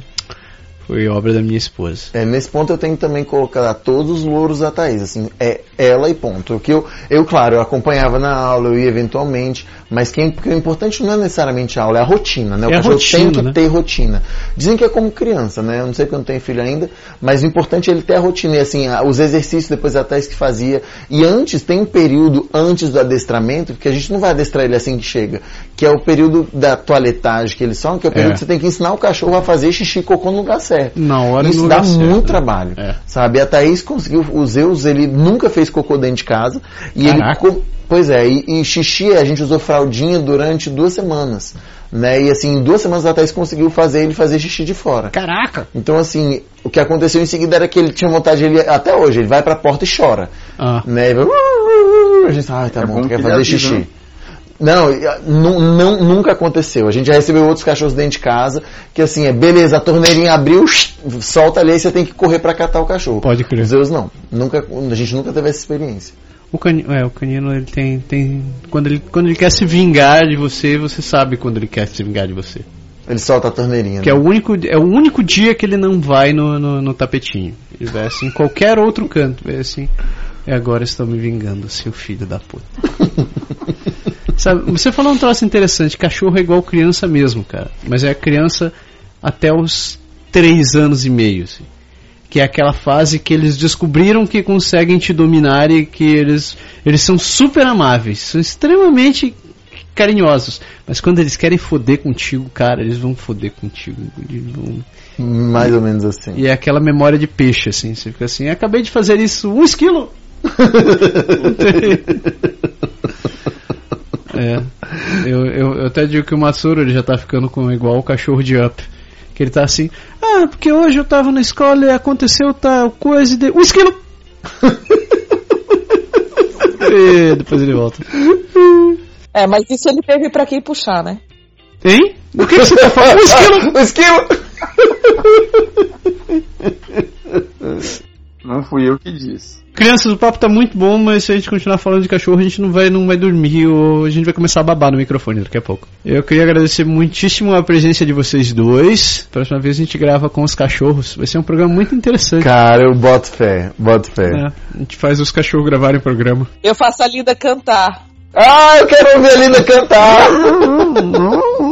S3: foi obra da minha esposa.
S5: É, nesse ponto eu tenho que também colocar todos os louros da Thaís, assim, é ela e ponto. O que eu, eu, claro, eu acompanhava na aula, eu ia eventualmente, mas quem, porque o importante não é necessariamente a aula, é a rotina, né? O
S3: É
S5: cachorro
S3: rotina,
S5: tem que
S3: né?
S5: ter rotina. Dizem que é como criança, né? Eu não sei porque eu não tenho filho ainda, mas o importante é ele ter a rotina, e assim, os exercícios depois a Thaís que fazia. E antes, tem um período antes do adestramento, que a gente não vai adestrar ele assim que chega, que é o período da toaletagem que eles falam, que é o período
S3: É.
S5: que você tem que ensinar o cachorro a fazer xixi e cocô no lugar certo.
S3: Na hora
S5: Isso dá
S3: lugar certo,
S5: muito
S3: né?
S5: trabalho.
S3: É.
S5: Sabe? A Thaís conseguiu, o Zeus, ele nunca fez cocô dentro de casa. E ele.
S3: Caraca.
S5: co- Pois é, e, e xixi a gente usou fraldinha durante duas semanas. Né? E assim, em duas semanas a Thaís conseguiu fazer ele fazer xixi de fora.
S3: Caraca!
S5: Então, assim, o que aconteceu em seguida era que ele tinha vontade, ele, até hoje, ele vai pra porta e chora.
S3: Ah,
S5: Né? E vai, a gente fala, ah, tá
S4: É
S5: bom,
S4: bom
S5: quer
S4: que
S5: fazer
S4: ele
S5: xixi.
S4: né?
S5: Não, e, ah, não, nunca aconteceu. A gente já recebeu outros cachorros dentro de casa, que assim, é beleza, a torneirinha abriu, solta ali, aí você tem que correr pra catar o cachorro.
S3: Pode crer.
S5: Os Zeus não. Nunca, a gente nunca teve essa experiência.
S3: o canino, é, o canino ele tem tem quando ele quando ele quer se vingar de você, você sabe quando ele quer se vingar de você.
S5: Ele solta a torneirinha.
S3: Que é
S5: né?
S3: o único é o único dia que ele não vai no, no, no tapetinho. Ele vai assim em qualquer outro canto, vai assim. E agora estou me vingando, seu filho da puta. Sabe, você falou um troço interessante, cachorro é igual criança mesmo, cara. Mas é criança até os três anos e meio, assim. Que é aquela fase que eles descobriram que conseguem te dominar e que eles, eles são super amáveis, são extremamente carinhosos. Mas quando eles querem foder contigo, cara, eles vão foder contigo. Vão-
S5: Mais ou menos assim.
S3: E é aquela memória de peixe, assim. Você fica assim, acabei de fazer isso, um esquilo! É. Eu, eu, eu até digo que o Matsuro ele já tá ficando com igual o cachorro de Up. Que ele tá assim, ah, porque hoje eu tava na escola e aconteceu tal coisa e de... Um esquilo! e depois ele volta.
S2: É, mas isso ele teve pra quem puxar, né?
S3: Hein? O que, que você tá falando? Um esquilo!
S5: o esquilo!
S4: Não fui eu que disse.
S3: Crianças, o papo tá muito bom, mas se a gente continuar falando de cachorro, a gente não vai, não vai dormir ou a gente vai começar a babar no microfone daqui a pouco. Eu queria agradecer muitíssimo a presença de vocês dois. Próxima vez a gente grava com os cachorros. Vai ser um programa muito interessante.
S5: Cara, eu boto fé, boto fé.
S3: É, a gente faz os cachorros gravarem o programa.
S2: Eu faço a Linda cantar.
S5: Ah, eu quero ouvir a Linda cantar!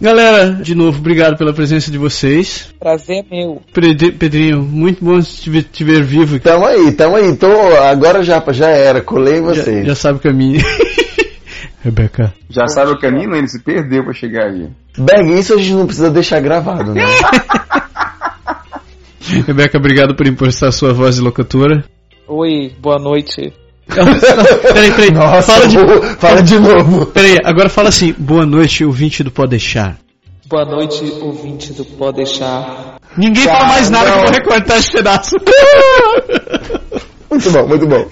S3: Galera, de novo, obrigado pela presença de vocês.
S2: Prazer é meu.
S3: Pedri- Pedrinho, muito bom te ver, te ver vivo aqui.
S5: Tamo aí, tamo aí. Tô, agora já, já era, colei em
S3: Já,
S5: vocês.
S3: já sabe o caminho. Rebeca.
S4: Já sabe o caminho, ele se perdeu pra chegar aí.
S5: Bag, isso a gente não precisa deixar gravado, né?
S3: Rebeca, obrigado por emprestar sua voz de locutora.
S2: Oi, boa noite.
S3: peraí, peraí.
S5: Nossa,
S3: fala, de,
S5: fala de novo.
S3: peraí, agora fala assim. Boa noite, ouvinte do Pode Deixar.
S2: Boa noite, ouvinte do Pode Deixar.
S3: Ninguém fala mais nada que eu vou recortar esse pedaço.
S5: Muito bom, muito bom.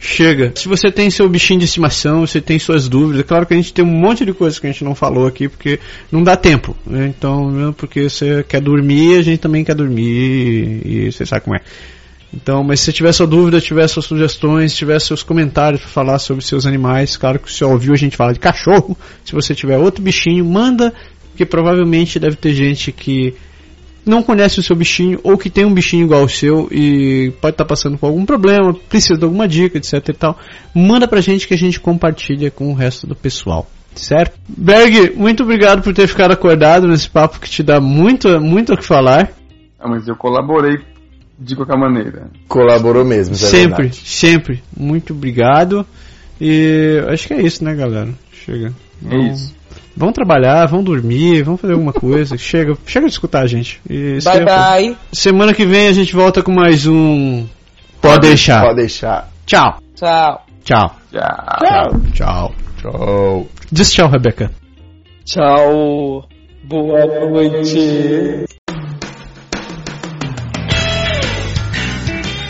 S3: Chega. Se você tem seu bichinho de estimação, você tem suas dúvidas, é claro que a gente tem um monte de coisa que a gente não falou aqui, porque não dá tempo. né? Então, mesmo porque você quer dormir, a gente também quer dormir, e você sabe como é. Então, mas se tiver sua dúvida, tiver suas sugestões, tiver seus comentários para falar sobre seus animais, claro que você ouviu a gente falar de cachorro. Se você tiver outro bichinho, manda, porque provavelmente deve ter gente que não conhece o seu bichinho ou que tem um bichinho igual ao seu e pode estar passando por algum problema, precisa de alguma dica, etc e tal, manda pra gente que a gente compartilha com o resto do pessoal. Certo? Berg, muito obrigado por ter ficado acordado nesse papo que te dá muito, muito o que falar.
S4: Ah, mas eu colaborei de qualquer maneira.
S5: Colaborou mesmo, é
S3: sempre,
S5: verdade.
S3: sempre. Muito obrigado. E acho que é isso, né, galera? Chega.
S4: É
S3: Vamos-
S4: isso.
S3: Vamos trabalhar, vamos dormir, vamos fazer alguma coisa. chega, chega de escutar a gente. E
S2: Bye
S3: semana-
S2: bye.
S3: Semana que vem a gente volta com mais um. Pode deixar.
S5: Pode deixar.
S3: Tchau.
S2: Tchau.
S3: Tchau.
S4: Tchau.
S3: Tchau. Tchau.
S5: Tchau.
S3: Diz tchau, Rebeca.
S2: Tchau. Boa noite.